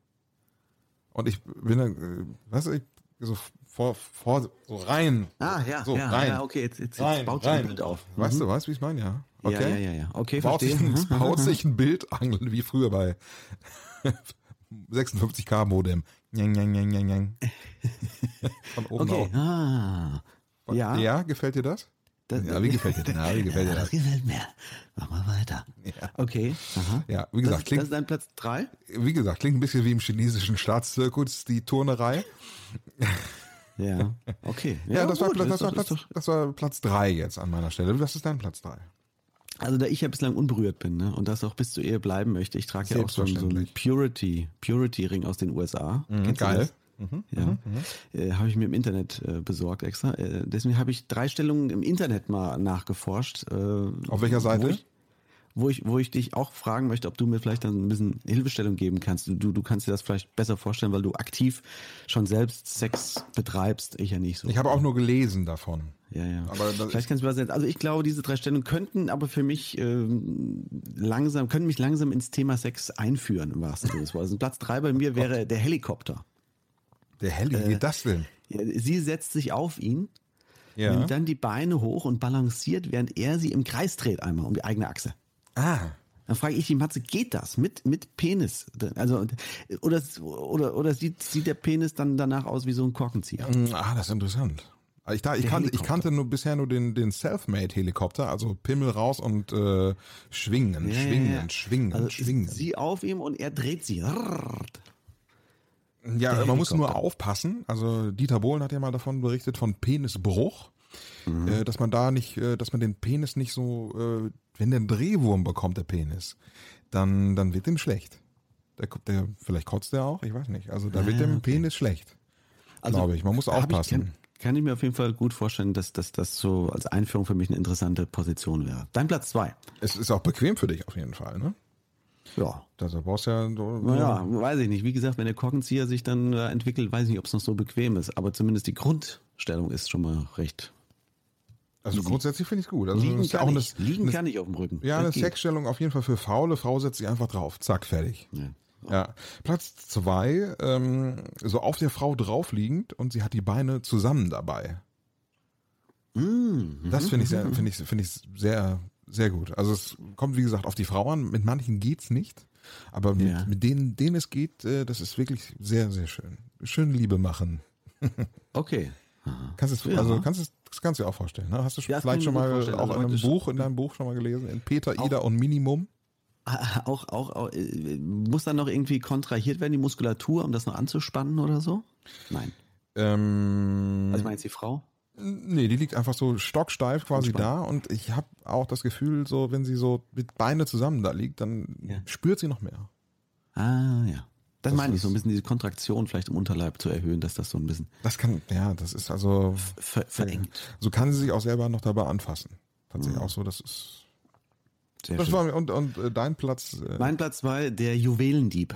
Und ich bin dann, äh, weißt du, ich so vor, vor, so rein. Ah, ja, So, ja, rein. ja, okay, jetzt, jetzt, Rein, jetzt baut sich ein Bild auf. Weißt du, weißt du, wie ich meine? Ja. Ja, Okay. ja, ja, ja. Okay, Baut sich, verstehe. ein, baut sich ein [laughs] Bild an, wie früher bei [laughs] 56k Modem. Njang, njang, njang, njang. [laughs] Von oben Okay, auf. ah. Ja, ja, gefällt dir das? Das- ja, wie gefällt dir das? Ja, wie gefällt dir Ja, das? das gefällt mir. Mach mal weiter. Okay, aha. Ja, wie Das, gesagt, das klingt, ist dein Platz drei? wie gesagt, klingt ein bisschen wie im chinesischen Staatszirkus, die Turnerei. [laughs] Ja, okay. Ja, das, war, gut, das, war Platz, doch- das war Platz drei jetzt an meiner Stelle. Was ist dein Platz drei? Also da ich ja bislang unberührt bin ne, und das auch bis zur Ehe bleiben möchte, ich trage ja auch so einen, so einen. Purity, Purity Ring aus den USA. Du geil. das? Ja, äh, habe ich mir im Internet äh, besorgt extra. Äh, deswegen habe ich drei Stellungen im Internet mal nachgeforscht. Äh, Auf welcher Seite? Ich, wo ich, wo ich dich auch fragen möchte, ob du mir vielleicht dann ein bisschen Hilfestellung geben kannst. Du, du kannst dir das vielleicht besser vorstellen, weil du aktiv schon selbst Sex betreibst. Ich ja nicht so. Ich habe auch nur gelesen davon. Ja, ja. Aber Vielleicht kannst du was jetzt. Also ich glaube, diese drei Stellungen könnten aber für mich ähm, langsam, können mich langsam ins Thema Sex einführen, im wahrsten Sinne des Wortes. Und Platz drei bei mir wäre der Helikopter. Der Helly, wie geht das denn? Sie setzt sich auf ihn, Ja. nimmt dann die Beine hoch und balanciert, während er sie im Kreis dreht einmal um die eigene Achse. Ah. Dann frage ich die Matze, geht das mit, mit Penis? Also, oder, oder, oder sieht, sieht der Penis dann danach aus wie so ein Korkenzieher? Ah, das ist interessant. Ich, da, ich, kannte, ich kannte nur bisher nur den, den Selfmade-Helikopter, also Pimmel raus und äh, schwingen, Ja, schwingen, ja. schwingen, Also schwingen. Sie auf ihm und er dreht sie. Ja, man muss nur aufpassen. Also Dieter Bohlen hat ja mal davon berichtet von Penisbruch, äh, dass man da nicht, äh, dass man den Penis nicht so, äh, wenn der einen Drehwurm bekommt, der Penis, dann dann wird dem schlecht. Der, der vielleicht kotzt der auch, ich weiß nicht. Also da wird dem Penis schlecht, glaube ich. Man muss aufpassen. Ich, kann, ich mir auf jeden Fall gut vorstellen, dass, dass das so als Einführung für mich eine interessante Position wäre. Dein Platz zwei. es ist auch bequem für dich auf jeden Fall, ne? Ja. Also, du brauchst ja Naja, weiß ich nicht. Wie gesagt, wenn der Korkenzieher sich dann äh, entwickelt, weiß ich nicht, ob es noch so bequem ist. Aber zumindest die Grundstellung ist schon mal recht. Also grundsätzlich finde ich es gut. Also Liegen ja kann, eine, ich. Liegen eine, kann ich auf dem Rücken. ja, Das eine geht. Sexstellung auf jeden Fall für faule Frau setzt sich einfach drauf. Zack, fertig. Ja. Ja. Platz zwei, ähm, so auf der Frau draufliegend und sie hat die Beine zusammen dabei. Mm, Das finde ich mhm, sehr, finde ich, finde ich sehr, sehr gut. Also es kommt wie gesagt auf die Frau an. Mit manchen geht's nicht, aber mit, Ja. mit denen, denen es geht, äh, das ist wirklich sehr, sehr schön. Schön Liebe machen. [laughs] Okay. Kannst du, Ja. also kannst du, das kannst du dir auch vorstellen. Ne? Hast du Ja, vielleicht ich schon mal auch Also in einem Buch, in deinem Buch schon mal gelesen? In Peter, Ida und Minimum? Ah, Auch, auch, auch äh, muss dann noch irgendwie kontrahiert werden, die Muskulatur, um das noch anzuspannen oder so? Nein. Ähm, Also ich meine jetzt die Frau? Nee, die liegt einfach so stocksteif quasi da und ich habe auch das Gefühl, so wenn sie so mit Beine zusammen da liegt, dann Ja. spürt sie noch mehr. Ah, ja. Das, Das meine ich, so ein bisschen diese Kontraktion vielleicht im Unterleib zu erhöhen, dass das so ein bisschen Das kann, ja, das ist also, ver verengt. so kann sie sich auch selber noch dabei anfassen. Tatsächlich auch so, das ist, Sehr das schön. war, und, und äh, dein Platz, äh, Mein Platz zwei, der Juwelendieb.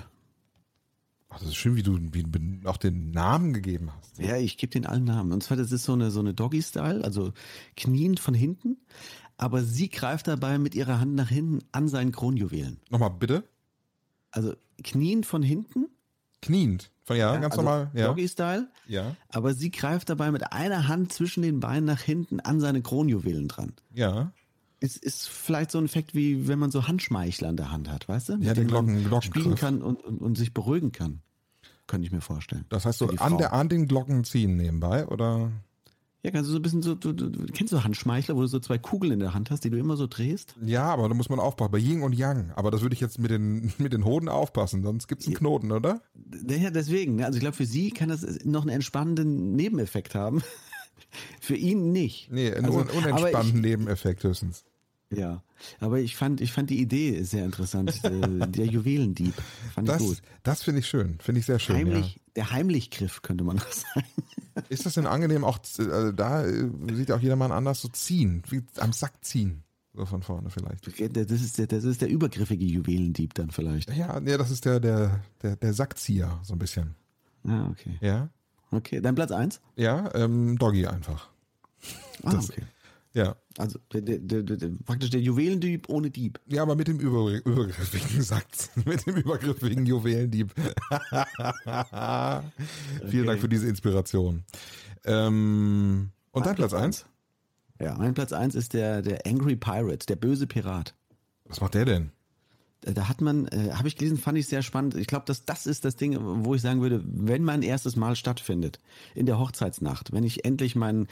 ach, das ist schön, wie du wie du auch den Namen gegeben hast. Ja, ich gebe den allen Namen. Und zwar, das ist so eine, so eine Doggy-Style, also kniend von hinten, aber sie greift dabei mit ihrer Hand nach hinten an seinen Kronjuwelen. Nochmal bitte. Also knien von hinten. Kniend. Von, ja, ganz also normal. Ja. Doggy-Style. Ja. Aber sie greift dabei mit einer Hand zwischen den Beinen nach hinten an seine Kronjuwelen dran. Ja. Es ist vielleicht so ein Effekt, wie wenn man so Handschmeichler in der Hand hat, weißt du? Mit Ja, den Glocken- Glockengriff. spielen kann und, und, und sich beruhigen kann. Könnte ich mir vorstellen. Das heißt so an, der, an den Glocken ziehen nebenbei, oder? Ja, kannst du so ein bisschen so, du, du, du kennst du Handschmeichler, wo du so zwei Kugeln in der Hand hast, die du immer so drehst? Ja, aber da muss man aufpassen. Bei Yin und Yang. Aber das würde ich jetzt mit den, [laughs] mit den Hoden aufpassen, sonst gibt's einen Knoten, oder? Ja, deswegen. Also ich glaube, für sie kann das noch einen entspannenden Nebeneffekt haben. [laughs] für ihn nicht. Nee, einen Also, un unentspannten Nebeneffekt höchstens. Ich, ja, aber ich fand, ich fand die Idee sehr interessant. äh, [laughs] der Juwelendieb. Fand ich Das, gut. das finde ich schön. Finde ich sehr schön. Heimlich, Der Heimlichgriff könnte man auch [laughs] sagen. Ja. Ist das denn angenehm, auch äh, da äh, sieht auch jedermann anders so ziehen, wie am Sack ziehen. So von vorne vielleicht. Das ist der, das ist der übergriffige Juwelendieb dann vielleicht. Ja, nee, das ist der, der, der, der Sackzieher, so ein bisschen. Ah, okay. Ja. Okay, dann Platz eins. Ja, ähm, Doggy einfach. Ah, Das- okay. Ja. Also der, der, der, praktisch der Juwelendieb ohne Dieb. Ja, aber mit dem über, übergriffigen Sack, [laughs] mit dem übergriffigen Juwelendieb. [laughs] Vielen Dank für diese Inspiration. Ähm, und dein Platz eins? Ja, mein Platz eins ist der, der Angry Pirate, der böse Pirat. Was macht der denn? Äh, Da hat man, äh, habe ich gelesen, fand ich sehr spannend. Ich glaube, dass das ist das Ding, wo ich sagen würde, wenn mein erstes Mal stattfindet, in der Hochzeitsnacht, wenn ich endlich meinen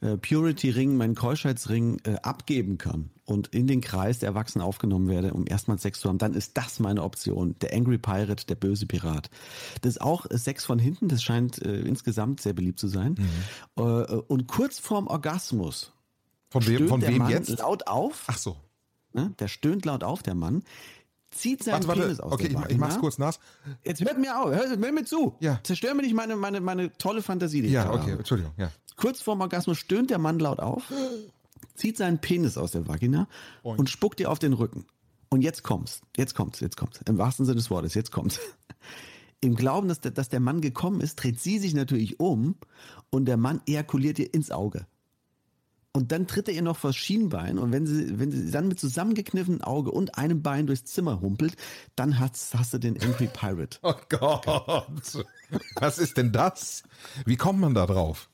äh, Purity-Ring, meinen Keuschheitsring äh, abgeben kann und in den Kreis der Erwachsenen aufgenommen werde, um erstmal Sex zu haben, dann ist das meine Option. Der Angry Pirate, der böse Pirat. Das ist auch äh, Sex von hinten, das scheint äh, insgesamt sehr beliebt zu sein. Äh, äh, und kurz vorm Orgasmus Von wem, von wem jetzt? laut auf. Ach so. Ne? Der stöhnt laut auf, der Mann, zieht seinen Warte, Penis warte. aus Okay, der ich, ich mach's Vagina. kurz nass. Jetzt hört mir auf, hör, hör mir zu. Ja. Zerstör mir nicht meine, meine, meine tolle Fantasie, die ich Ja, gerade okay, habe. Entschuldigung, ja. Kurz vorm Orgasmus stöhnt der Mann laut auf, zieht seinen Penis aus der Vagina Boing. und spuckt dir auf den Rücken. Und jetzt kommt's, jetzt kommt's, jetzt kommt's. Im wahrsten Sinne des Wortes, jetzt kommt's. [laughs] Im Glauben, dass der, dass der Mann gekommen ist, dreht sie sich natürlich um und der Mann ejakuliert ihr ins Auge. Und dann tritt er ihr noch vors Schienbein und wenn sie, wenn sie dann mit zusammengekniffenem Auge und einem Bein durchs Zimmer humpelt, dann hast, hast du den Angry Pirate. Oh Gott. Was ist denn das? Wie kommt man da drauf?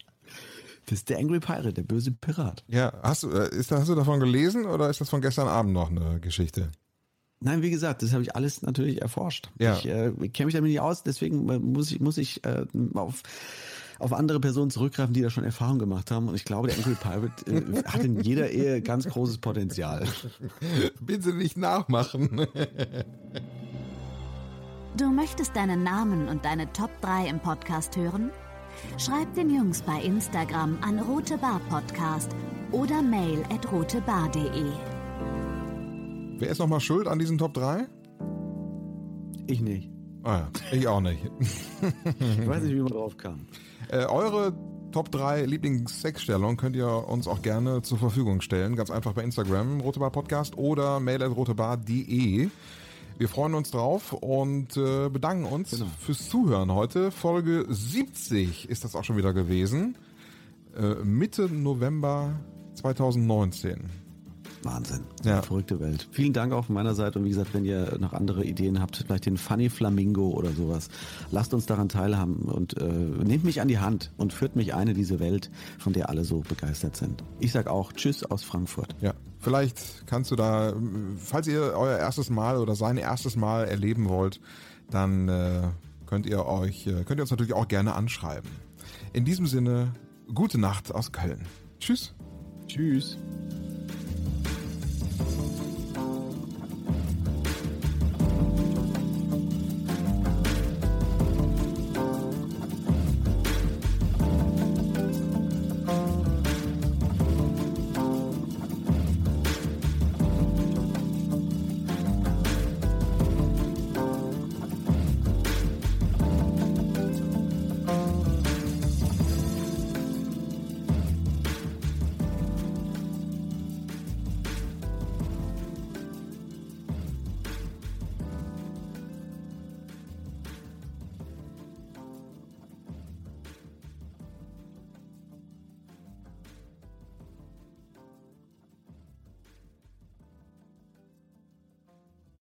Das ist der Angry Pirate, der böse Pirat. Ja, hast du, äh, ist, hast du davon gelesen oder ist das von gestern Abend noch eine Geschichte? Nein, wie gesagt, das habe ich alles natürlich erforscht. Ja. Ich äh, kenne mich damit nicht aus, deswegen äh, muss ich, muss ich äh, auf, auf andere Personen zurückgreifen, die da schon Erfahrung gemacht haben. Und ich glaube, der Angry Pirate äh, hat in jeder Ehe ganz großes Potenzial. [laughs] Bitte nicht nachmachen. Du möchtest deinen Namen und deine Top 3 im Podcast hören? Schreib den Jungs bei Instagram an Rote Bar Podcast oder mail at rotebar.de. Wer ist nochmal schuld an diesen Top 3? Ich nicht. Ah ja, ich auch nicht. Ich weiß nicht, wie man drauf kam. Äh, eure Top 3 Lieblings-Sexstellungen könnt ihr uns auch gerne zur Verfügung stellen. Ganz einfach bei Instagram, Rotebar Podcast oder mail at rotebar.de. Wir freuen uns drauf und äh, bedanken uns fürs Zuhören heute. Folge 70 ist das auch schon wieder gewesen. Äh, Mitte November 2019. Wahnsinn. Ja. Eine verrückte Welt. Vielen Dank auch von meiner Seite. Und wie gesagt, wenn ihr noch andere Ideen habt, vielleicht den Funny Flamingo oder sowas, lasst uns daran teilhaben und äh, nehmt mich an die Hand und führt mich ein in diese Welt, von der alle so begeistert sind. Ich sag auch Tschüss aus Frankfurt. Ja, vielleicht kannst du da, falls ihr euer erstes Mal oder sein erstes Mal erleben wollt, dann äh, könnt ihr euch, äh, könnt ihr uns natürlich auch gerne anschreiben. In diesem Sinne, gute Nacht aus Köln. Tschüss. Tschüss.